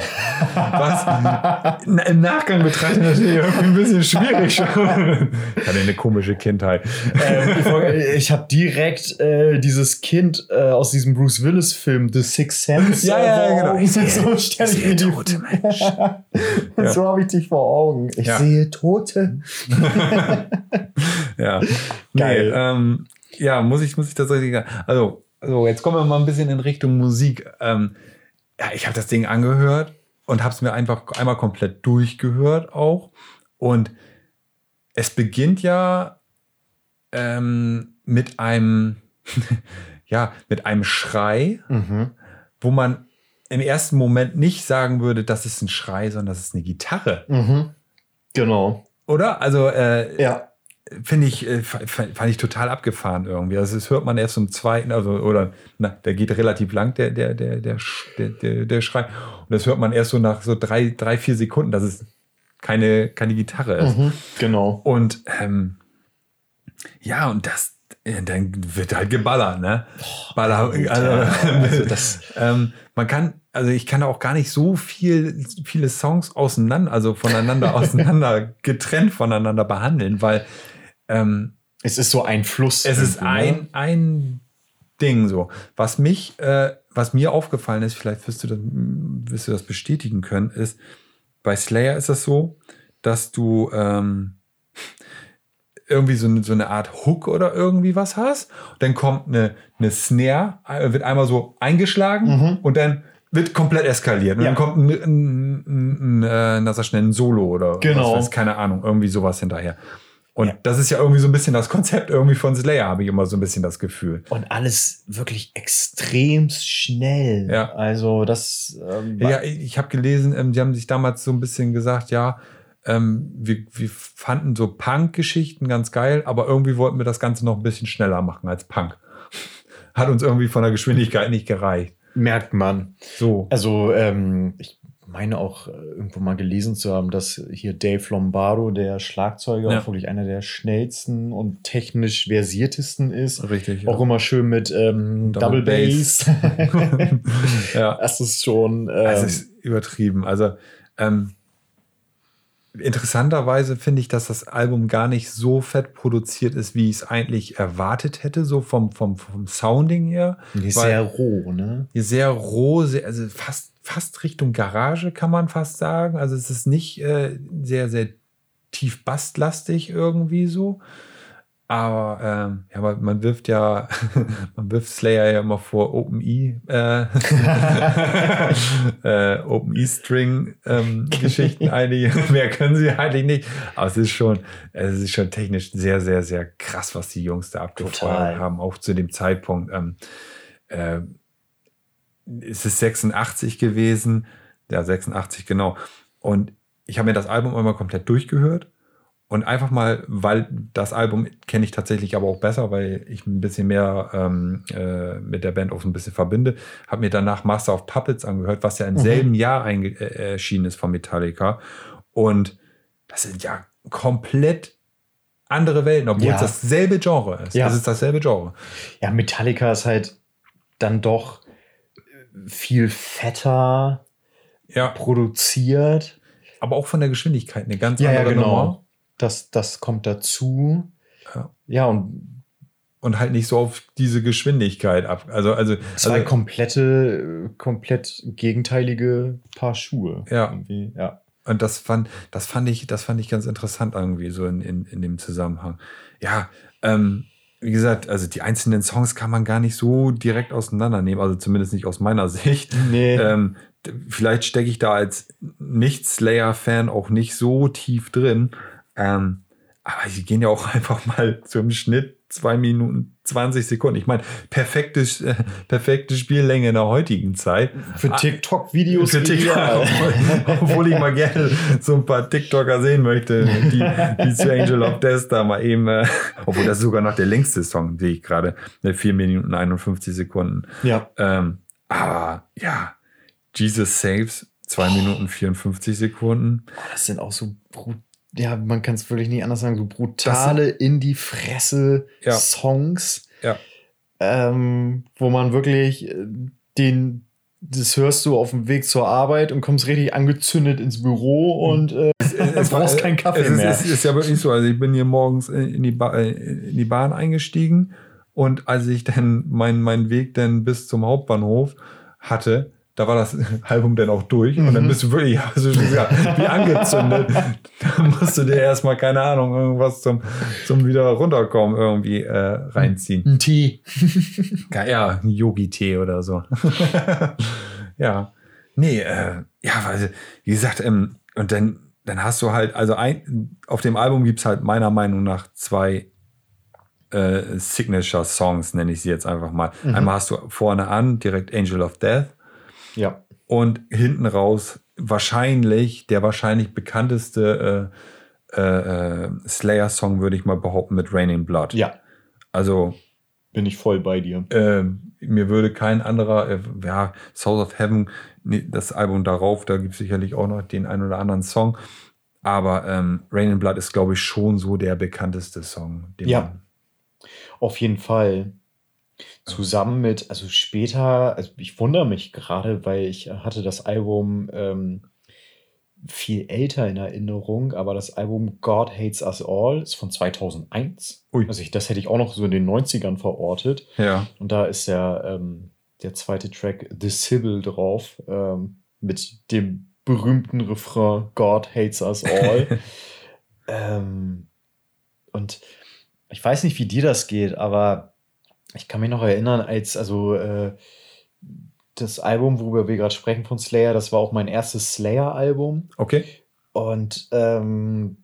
[SPEAKER 1] Was im Nachgang betrachtet natürlich irgendwie ein bisschen schwierig schon. Ich hatte eine komische Kindheit.
[SPEAKER 2] Ähm, ich ich habe direkt äh, dieses Kind äh, aus diesem Bruce Willis-Film The Sixth Sense.
[SPEAKER 1] Ja, ja, genau.
[SPEAKER 2] Ich so stelle ich mir die
[SPEAKER 1] tote Mensch.
[SPEAKER 2] So habe ich dich vor Augen. Ich
[SPEAKER 1] Ja.
[SPEAKER 2] sehe Tote.
[SPEAKER 1] Ja.
[SPEAKER 2] Geil.
[SPEAKER 1] Nee, ähm, ja, muss ich, muss ich tatsächlich sagen. Also, also, jetzt kommen wir mal ein bisschen in Richtung Musik. Ähm, ja, ich habe das Ding angehört und habe es mir einfach einmal komplett durchgehört auch. Und es beginnt ja ähm, mit einem, ja, mit einem Schrei,
[SPEAKER 2] Mhm.
[SPEAKER 1] wo man im ersten Moment nicht sagen würde, das ist ein Schrei, sondern das ist eine Gitarre.
[SPEAKER 2] Mhm. Genau.
[SPEAKER 1] Oder? Also, äh,
[SPEAKER 2] Ja.
[SPEAKER 1] Finde ich, äh, fa- fa- fand ich total abgefahren irgendwie. Also das hört man erst im zweiten, also, oder, na, der geht relativ lang, der, der, der, der, der, der, der Schrei. Und das hört man erst so nach so drei, drei, vier Sekunden, dass es keine, keine Gitarre ist.
[SPEAKER 2] Mhm. Genau.
[SPEAKER 1] Und, ähm, ja, und das, äh, dann wird halt geballert, ne? Baller, also,
[SPEAKER 2] also das-
[SPEAKER 1] ähm, man kann, also ich kann auch gar nicht so viel, viele Songs auseinander, also voneinander auseinander, getrennt voneinander behandeln, weil ähm,
[SPEAKER 2] Es ist so ein Fluss.
[SPEAKER 1] es ist
[SPEAKER 2] ne?
[SPEAKER 1] ein, ein Ding so. Was mich, äh, was mir aufgefallen ist, vielleicht wirst du das, wirst du das bestätigen können, ist, bei Slayer ist das so, dass du ähm, irgendwie so eine, so eine Art Hook oder irgendwie was hast. Dann kommt eine, eine Snare, äh, wird einmal so eingeschlagen und dann wird komplett eskaliert. Und
[SPEAKER 2] Mhm. Ja.
[SPEAKER 1] dann kommt ein, ein, ein, ein, na, sag schnell, ein Solo oder
[SPEAKER 2] Genau.
[SPEAKER 1] was weiß, keine Ahnung, irgendwie sowas hinterher. Und
[SPEAKER 2] Ja.
[SPEAKER 1] das ist ja irgendwie so ein bisschen das Konzept irgendwie von Slayer, habe ich immer so ein bisschen das Gefühl.
[SPEAKER 2] Und alles wirklich extrem schnell.
[SPEAKER 1] Ja.
[SPEAKER 2] Also das. Ähm,
[SPEAKER 1] Ja, ich, ich habe gelesen, ähm, die haben sich damals so ein bisschen gesagt, ja, ähm, wir, wir fanden so Punk-Geschichten ganz geil, aber irgendwie wollten wir das Ganze noch ein bisschen schneller machen als Punk. Hat uns irgendwie von der Geschwindigkeit nicht gereicht.
[SPEAKER 2] merkt man.
[SPEAKER 1] So.
[SPEAKER 2] Also, ähm, ich meine auch äh, irgendwo mal gelesen zu haben, dass hier Dave Lombardo, der Schlagzeuger,
[SPEAKER 1] Ja.
[SPEAKER 2] wirklich einer der schnellsten und technisch versiertesten ist.
[SPEAKER 1] Richtig.
[SPEAKER 2] Auch immer schön mit ähm,
[SPEAKER 1] Double
[SPEAKER 2] Double, Bass.
[SPEAKER 1] ja.
[SPEAKER 2] das ist schon. Ähm,
[SPEAKER 1] Das ist übertrieben. Also ähm, interessanterweise finde ich, dass das Album gar nicht so fett produziert ist, wie ich es eigentlich erwartet hätte, so vom, vom, vom Sounding her.
[SPEAKER 2] sehr roh, ne?
[SPEAKER 1] sehr roh, sehr, also fast, fast Richtung Garage kann man fast sagen. Also es ist nicht äh, sehr, sehr tief basslastig irgendwie so. Aber ähm, ja, man, man wirft ja, man wirft Slayer ja immer vor Open E, äh, äh, Open E String ähm, Geschichten eigentlich. Mehr können sie eigentlich nicht. Aber es ist schon, es ist schon technisch sehr, sehr, sehr krass, was die Jungs da abgefeuert haben, auch zu dem Zeitpunkt. Ähm, äh, es ist 86 gewesen. Ja, 86, genau. Und ich habe mir das Album einmal komplett durchgehört. Und einfach mal, weil das Album kenne ich tatsächlich aber auch besser, weil ich ein bisschen mehr ähm, äh, mit der Band auch so ein bisschen verbinde, habe mir danach Master of Puppets angehört, was ja im
[SPEAKER 2] Mhm.
[SPEAKER 1] selben Jahr äh, erschienen ist von Metallica. Und das sind ja komplett andere Welten, obwohl
[SPEAKER 2] Ja.
[SPEAKER 1] es dasselbe Genre ist.
[SPEAKER 2] Ja.
[SPEAKER 1] Es ist dasselbe Genre.
[SPEAKER 2] Ja, Metallica ist halt dann doch viel fetter
[SPEAKER 1] Ja,
[SPEAKER 2] produziert.
[SPEAKER 1] aber auch von der Geschwindigkeit eine ganz
[SPEAKER 2] Ja, ja,
[SPEAKER 1] andere
[SPEAKER 2] genau.
[SPEAKER 1] Nummer.
[SPEAKER 2] Das, das kommt dazu.
[SPEAKER 1] Ja.
[SPEAKER 2] Ja, und
[SPEAKER 1] Und halt nicht so auf diese Geschwindigkeit ab. Also, also,
[SPEAKER 2] zwei
[SPEAKER 1] also
[SPEAKER 2] komplette, komplett gegenteilige Paar Schuhe.
[SPEAKER 1] Ja.
[SPEAKER 2] Irgendwie. Ja.
[SPEAKER 1] Und das fand, das fand ich, das fand ich ganz interessant irgendwie so in, in, in dem Zusammenhang. Ja, ähm, wie gesagt, also die einzelnen Songs kann man gar nicht so direkt auseinandernehmen, also zumindest nicht aus meiner Sicht.
[SPEAKER 2] Nee.
[SPEAKER 1] Ähm, vielleicht stecke ich da als Nicht-Slayer-Fan auch nicht so tief drin. Ähm, aber sie gehen ja auch einfach mal zum Schnitt zwei Minuten 20 Sekunden. Ich meine, perfekte, äh, perfekte Spiellänge in der heutigen Zeit.
[SPEAKER 2] Für TikTok-Videos.
[SPEAKER 1] Für TikTok, obwohl, obwohl ich mal gerne so ein paar TikToker sehen möchte, die, die zu Angel of Death da mal eben, äh, obwohl das ist sogar noch der längste Song, sehe ich gerade, ne, 4 Minuten 51 Sekunden.
[SPEAKER 2] Ja.
[SPEAKER 1] Ähm, aber ja, Jesus Saves, 2 Minuten 54 Sekunden.
[SPEAKER 2] Das sind auch so brut ja, man kann es wirklich nicht anders sagen, so brutale in die Fresse
[SPEAKER 1] Ja.
[SPEAKER 2] Songs.
[SPEAKER 1] Ja.
[SPEAKER 2] ähm, wo man wirklich äh, den, das hörst du auf dem Weg zur Arbeit und kommst richtig angezündet ins Büro und äh,
[SPEAKER 1] es
[SPEAKER 2] brauchst keinen Kaffee
[SPEAKER 1] es ist,
[SPEAKER 2] mehr.
[SPEAKER 1] Es ist ja wirklich so. Also ich bin hier morgens in die, ba äh, in die Bahn eingestiegen und als ich dann meinen meinen Weg dann bis zum Hauptbahnhof hatte, da war das Album dann auch durch und dann
[SPEAKER 2] Mhm.
[SPEAKER 1] bist du wirklich also, ja, wie angezündet. da musst du dir erstmal, keine Ahnung, irgendwas zum, zum wieder runterkommen irgendwie äh, reinziehen.
[SPEAKER 2] Ein Tee.
[SPEAKER 1] Ja, ein Yogi-Tee oder so. ja. Nee, äh, ja, also, wie gesagt, ähm, und dann, dann hast du halt, also ein, auf dem Album gibt es halt meiner Meinung nach zwei äh, Signature-Songs, nenne ich sie jetzt einfach mal.
[SPEAKER 2] Mhm.
[SPEAKER 1] Einmal hast du vorne an direkt Angel of Death
[SPEAKER 2] Ja.
[SPEAKER 1] und hinten raus wahrscheinlich der wahrscheinlich bekannteste äh, äh, äh, Slayer-Song, würde ich mal behaupten, mit Raining Blood.
[SPEAKER 2] Ja,
[SPEAKER 1] Also
[SPEAKER 2] bin ich voll bei dir.
[SPEAKER 1] ähm, mir würde kein anderer, äh, ja, Souls of Heaven, nee, das Album darauf, da gibt es sicherlich auch noch den einen oder anderen Song. Aber ähm, Rain in Blood ist, glaube ich, schon so der bekannteste Song.
[SPEAKER 2] Ja.
[SPEAKER 1] man-
[SPEAKER 2] Auf jeden Fall. Zusammen mit, also später, also ich wundere mich gerade, weil ich hatte das Album ähm, viel älter in Erinnerung, aber das Album God Hates Us All ist von 2001.
[SPEAKER 1] Ui.
[SPEAKER 2] Also ich, das hätte ich auch noch so in den 90ern verortet.
[SPEAKER 1] Ja.
[SPEAKER 2] Und da ist der, ähm, der zweite Track The Sybil drauf, ähm, mit dem berühmten Refrain God Hates Us All. ähm, und ich weiß nicht, wie dir das geht, aber ich kann mich noch erinnern, als, also, äh, das Album, worüber wir gerade sprechen von Slayer, das war auch mein erstes Slayer-Album.
[SPEAKER 1] Okay.
[SPEAKER 2] Und ähm,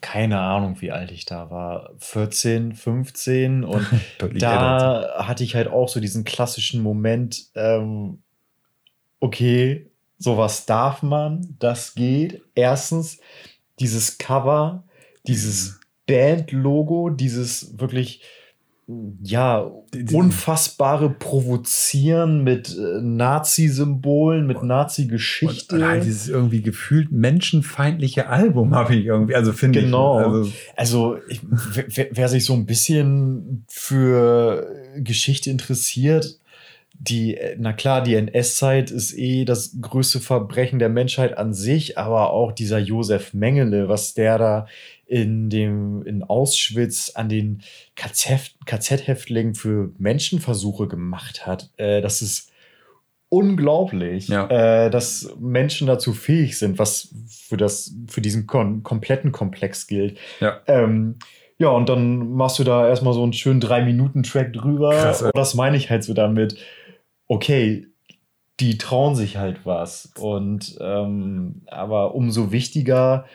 [SPEAKER 2] keine Ahnung, wie alt ich da war. 14, 15. Und da hatte ich halt auch so diesen klassischen Moment, ähm, okay, sowas darf man, das geht. Erstens, dieses Cover, dieses Band-Logo, dieses wirklich, ja, unfassbare Provozieren mit äh, Nazi-Symbolen, mit Nazi-Geschichte.
[SPEAKER 1] halt dieses irgendwie gefühlt menschenfeindliche Album habe ich irgendwie, also finde
[SPEAKER 2] Genau.
[SPEAKER 1] ich. Also,
[SPEAKER 2] Also, ich, wer, wer sich so ein bisschen für Geschichte interessiert, die, na klar, die NS-Zeit ist eh das größte Verbrechen der Menschheit an sich, aber auch dieser Josef Mengele, was der da in dem, in Auschwitz an den KZ KZ-Häftlingen für Menschenversuche gemacht hat, äh, das ist unglaublich,
[SPEAKER 1] Ja.
[SPEAKER 2] äh, dass Menschen dazu fähig sind, was für das, für diesen kon kompletten Komplex gilt.
[SPEAKER 1] ja.
[SPEAKER 2] Ähm, ja, und dann machst du da erstmal so einen schönen Drei-Minuten-Track drüber.
[SPEAKER 1] Krass,
[SPEAKER 2] und das meine ich halt so damit. Okay, die trauen sich halt was. Und ähm, aber umso wichtiger,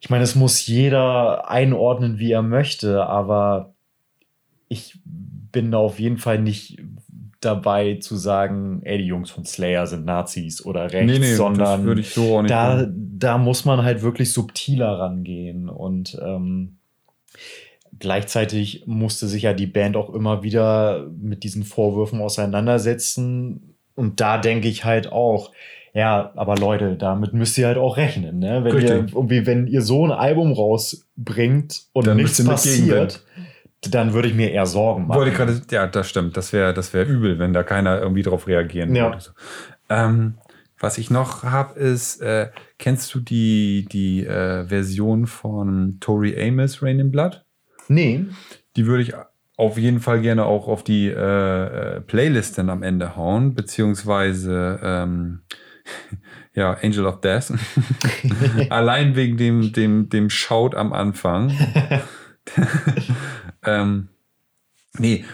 [SPEAKER 2] ich meine, es muss jeder einordnen, wie er möchte, aber ich bin da auf jeden Fall nicht dabei zu sagen, ey, die Jungs von Slayer sind Nazis oder rechts,
[SPEAKER 1] Nee, nee,
[SPEAKER 2] sondern
[SPEAKER 1] das würde ich so
[SPEAKER 2] da,
[SPEAKER 1] sagen.
[SPEAKER 2] da muss man halt wirklich subtiler rangehen. Und ähm, gleichzeitig musste sich ja die Band auch immer wieder mit diesen Vorwürfen auseinandersetzen. Und da denke ich halt auch, ja, aber Leute, damit müsst ihr halt auch rechnen, ne? Wenn ihr, irgendwie, wenn ihr so ein Album rausbringt und
[SPEAKER 1] Dann
[SPEAKER 2] nichts passiert, dann würde ich mir eher Sorgen machen.
[SPEAKER 1] Wollte gerade, ja, das stimmt. Das wäre das wär übel, wenn da keiner irgendwie drauf reagieren
[SPEAKER 2] Ja.
[SPEAKER 1] würde. Ähm, was ich noch habe, ist, äh, kennst du die, die äh, Version von Tori Amos, Rain in Blood?
[SPEAKER 2] nee,
[SPEAKER 1] Die würde ich auf jeden Fall gerne auch auf die äh, äh, Playlist dann am Ende hauen, beziehungsweise ähm, ja, Angel of Death. Allein wegen dem, dem, dem Shout am Anfang. ähm, nee,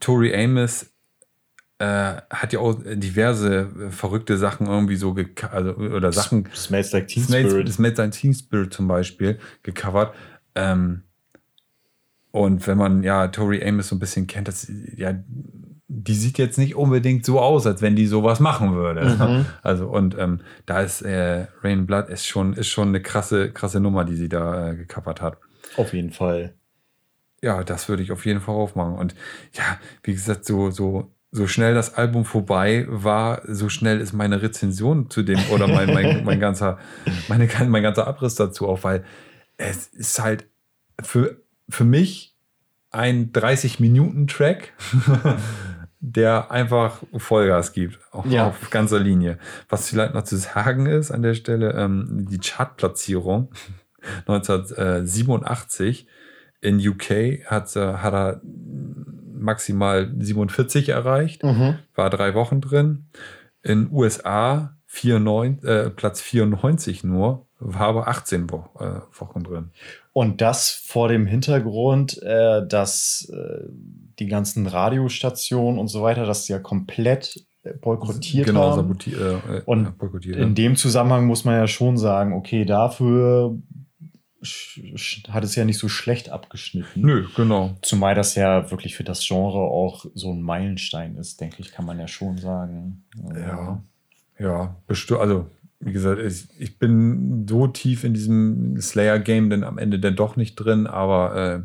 [SPEAKER 1] Tori Amos äh, hat ja auch diverse äh, verrückte Sachen irgendwie so also, oder Sachen
[SPEAKER 2] Smells like Teen
[SPEAKER 1] Smells,
[SPEAKER 2] Spirit.
[SPEAKER 1] Smells Like Teen Spirit zum Beispiel gecovert. Ähm, und wenn man ja Tori Amos so ein bisschen kennt, das, ja, die sieht jetzt nicht unbedingt so aus, als wenn die sowas machen würde.
[SPEAKER 2] Mhm.
[SPEAKER 1] Also und ähm, da ist äh, Rain Blood ist schon ist schon eine krasse krasse Nummer, die sie da äh, gecovert hat.
[SPEAKER 2] Auf jeden Fall.
[SPEAKER 1] Ja, das würde ich auf jeden Fall aufmachen. Und ja, wie gesagt, so, so, so schnell das Album vorbei war, so schnell ist meine Rezension zu dem oder mein, mein, mein, ganzer, meine, mein ganzer Abriss dazu auch, weil es ist halt für, für mich ein 30-Minuten-Track, der einfach Vollgas gibt, auf,
[SPEAKER 2] Ja.
[SPEAKER 1] auf ganzer Linie. Was vielleicht noch zu sagen ist an der Stelle, ähm, die Chartplatzierung 1987 in UK hat, äh, hat er maximal 47 erreicht, war drei Wochen drin. In USA 94, äh, Platz 94 nur, war aber 18 Wo äh, Wochen drin.
[SPEAKER 2] Und das vor dem Hintergrund, äh, dass äh, die ganzen Radiostationen und so weiter das ja komplett äh, boykottiert
[SPEAKER 1] genau,
[SPEAKER 2] haben.
[SPEAKER 1] saboti- äh, äh,
[SPEAKER 2] Und
[SPEAKER 1] boykottiert.
[SPEAKER 2] In
[SPEAKER 1] ja.
[SPEAKER 2] dem Zusammenhang muss man ja schon sagen, okay, dafür hat es ja nicht so schlecht abgeschnitten.
[SPEAKER 1] Nö, genau.
[SPEAKER 2] Zumal das ja wirklich für das Genre auch so ein Meilenstein ist, denke ich, kann man ja schon sagen. Also,
[SPEAKER 1] Ja, ja, bestimmt. Also, wie gesagt, ich, ich bin so tief in diesem Slayer-Game dann am Ende dann doch nicht drin, aber äh,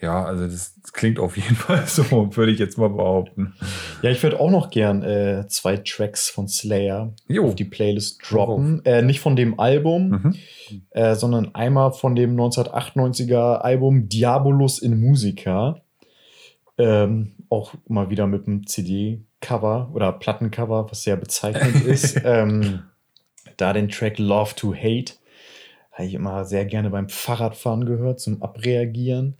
[SPEAKER 1] ja, also das, das klingt auf jeden Fall so, würde ich jetzt mal behaupten.
[SPEAKER 2] Ja, ich würde auch noch gern äh, zwei Tracks von Slayer
[SPEAKER 1] Jo.
[SPEAKER 2] auf die Playlist droppen. Äh, nicht von dem Album,
[SPEAKER 1] Mhm.
[SPEAKER 2] äh, sondern einmal von dem 1998er Album Diabolus in Musica. Ähm, auch mal wieder mit einem CD-Cover oder Plattencover, was sehr bezeichnend ist. Ähm, da den Track Love to Hate habe ich immer sehr gerne beim Fahrradfahren gehört, zum Abreagieren.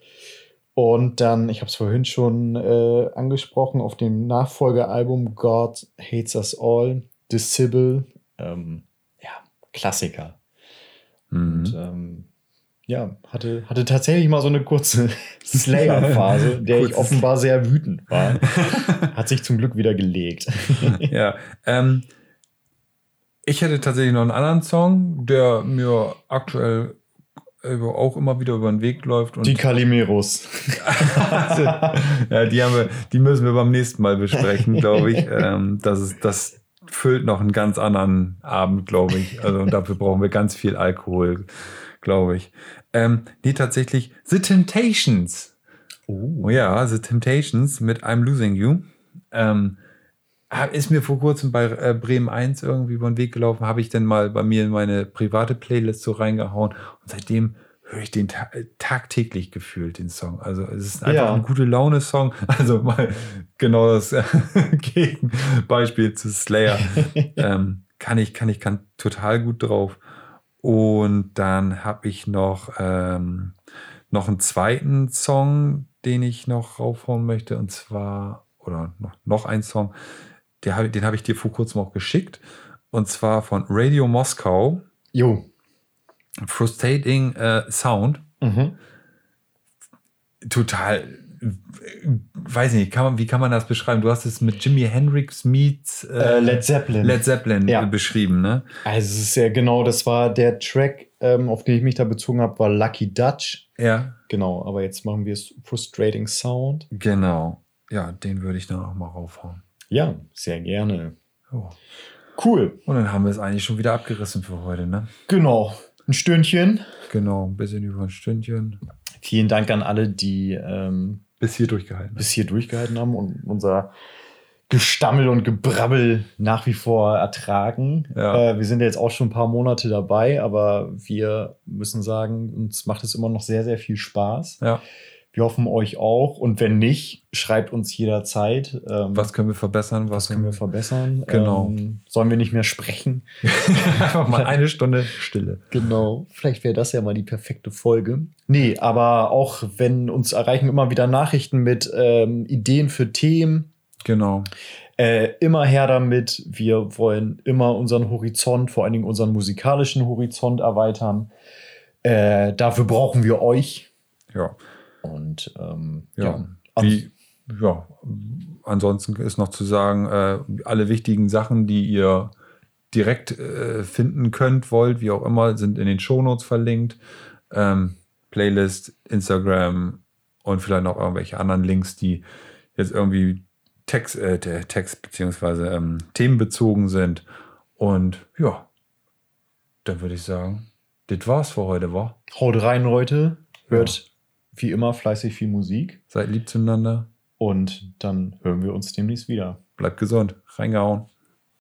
[SPEAKER 2] Und dann, ich habe es vorhin schon äh, angesprochen, auf dem Nachfolgealbum God Hates Us All, The Sybil, ähm, ja, Klassiker. Und
[SPEAKER 1] Mhm.
[SPEAKER 2] ähm, ja, hatte, hatte tatsächlich mal so eine kurze Slayer-Phase, in der ich
[SPEAKER 1] Kurzes-
[SPEAKER 2] offenbar sehr wütend war. Hat sich zum Glück wieder gelegt.
[SPEAKER 1] ja, ähm, ich hätte tatsächlich noch einen anderen Song, der mir aktuell auch immer wieder über den Weg läuft. Und
[SPEAKER 2] Die Calimeros.
[SPEAKER 1] ja, die, haben wir, die müssen wir beim nächsten Mal besprechen, glaube ich. Ähm, das, ist, das füllt noch einen ganz anderen Abend, glaube ich. Also und dafür brauchen wir ganz viel Alkohol, glaube ich. Ähm, nee, tatsächlich The Temptations. Oh ja, The Temptations mit I'm Losing You. Ähm, ist mir vor kurzem bei äh, Bremen 1 irgendwie über den Weg gelaufen, habe ich dann mal bei mir in meine private Playlist so reingehauen und seitdem höre ich den ta tagtäglich gefühlt, den Song. Also es ist einfach
[SPEAKER 2] Ja.
[SPEAKER 1] ein gute Laune-Song. Also mal genau das Gegenbeispiel zu Slayer. ähm, kann ich, kann ich, kann total gut drauf. Und dann habe ich noch, ähm, noch einen zweiten Song, den ich noch raufhauen möchte. Und zwar, oder noch, noch ein Song, der, den habe ich dir vor kurzem auch geschickt. Und zwar von Radio Moskau,
[SPEAKER 2] Jo.
[SPEAKER 1] Frustrating äh, Sound.
[SPEAKER 2] Mhm.
[SPEAKER 1] Total, äh, weiß nicht, kann man, wie kann man das beschreiben? Du hast es mit Jimi Hendrix meets
[SPEAKER 2] Äh, Led Zeppelin.
[SPEAKER 1] Led Zeppelin
[SPEAKER 2] Ja.
[SPEAKER 1] äh, beschrieben, ne?
[SPEAKER 2] Also es ist ja genau, das war der Track, ähm, auf den ich mich da bezogen habe, war Lucky Dutch.
[SPEAKER 1] Ja,
[SPEAKER 2] Genau, aber jetzt machen wir es Frustrating Sound.
[SPEAKER 1] genau. Ja, den würde ich dann auch mal raufhauen.
[SPEAKER 2] Ja, sehr gerne.
[SPEAKER 1] Oh.
[SPEAKER 2] Cool.
[SPEAKER 1] Und dann haben wir es eigentlich schon wieder abgerissen für heute, ne?
[SPEAKER 2] Genau. Ein Stündchen.
[SPEAKER 1] Genau, ein bisschen über ein Stündchen.
[SPEAKER 2] Vielen Dank an alle, die ähm,
[SPEAKER 1] Bis hier durchgehalten.
[SPEAKER 2] bis hier durchgehalten haben und unser Gestammel und Gebrabbel nach wie vor ertragen.
[SPEAKER 1] Ja.
[SPEAKER 2] Äh, wir sind jetzt auch schon ein paar Monate dabei, aber wir müssen sagen, uns macht es immer noch sehr, sehr viel Spaß.
[SPEAKER 1] Ja.
[SPEAKER 2] Wir hoffen euch auch. Und wenn nicht, schreibt uns jederzeit. Ähm,
[SPEAKER 1] Was können wir verbessern? Was,
[SPEAKER 2] was können wir verbessern?
[SPEAKER 1] Genau.
[SPEAKER 2] Ähm, sollen wir nicht mehr sprechen?
[SPEAKER 1] Einfach mal eine Stunde Stille.
[SPEAKER 2] Genau, vielleicht wäre das ja mal die perfekte Folge. Nee, aber auch wenn uns erreichen immer wieder Nachrichten mit ähm, Ideen für Themen,
[SPEAKER 1] Genau.
[SPEAKER 2] äh, immer her damit. Wir wollen immer unseren Horizont, vor allen Dingen unseren musikalischen Horizont erweitern. Äh, dafür brauchen wir euch.
[SPEAKER 1] Ja.
[SPEAKER 2] Und ähm,
[SPEAKER 1] Ja.
[SPEAKER 2] ja,
[SPEAKER 1] Wie, ja. Ansonsten ist noch zu sagen, äh, alle wichtigen Sachen, die ihr direkt äh, finden könnt, wollt, wie auch immer, sind in den Shownotes verlinkt. Ähm, Playlist, Instagram und vielleicht noch irgendwelche anderen Links, die jetzt irgendwie Text, äh, Text beziehungsweise ähm, themenbezogen sind. Und ja, dann würde ich sagen, das war's für heute, war.
[SPEAKER 2] haut rein, Leute. Hört wie immer fleißig viel Musik.
[SPEAKER 1] Seid lieb zueinander,
[SPEAKER 2] Und dann hören wir uns demnächst wieder.
[SPEAKER 1] bleibt gesund, reingehauen.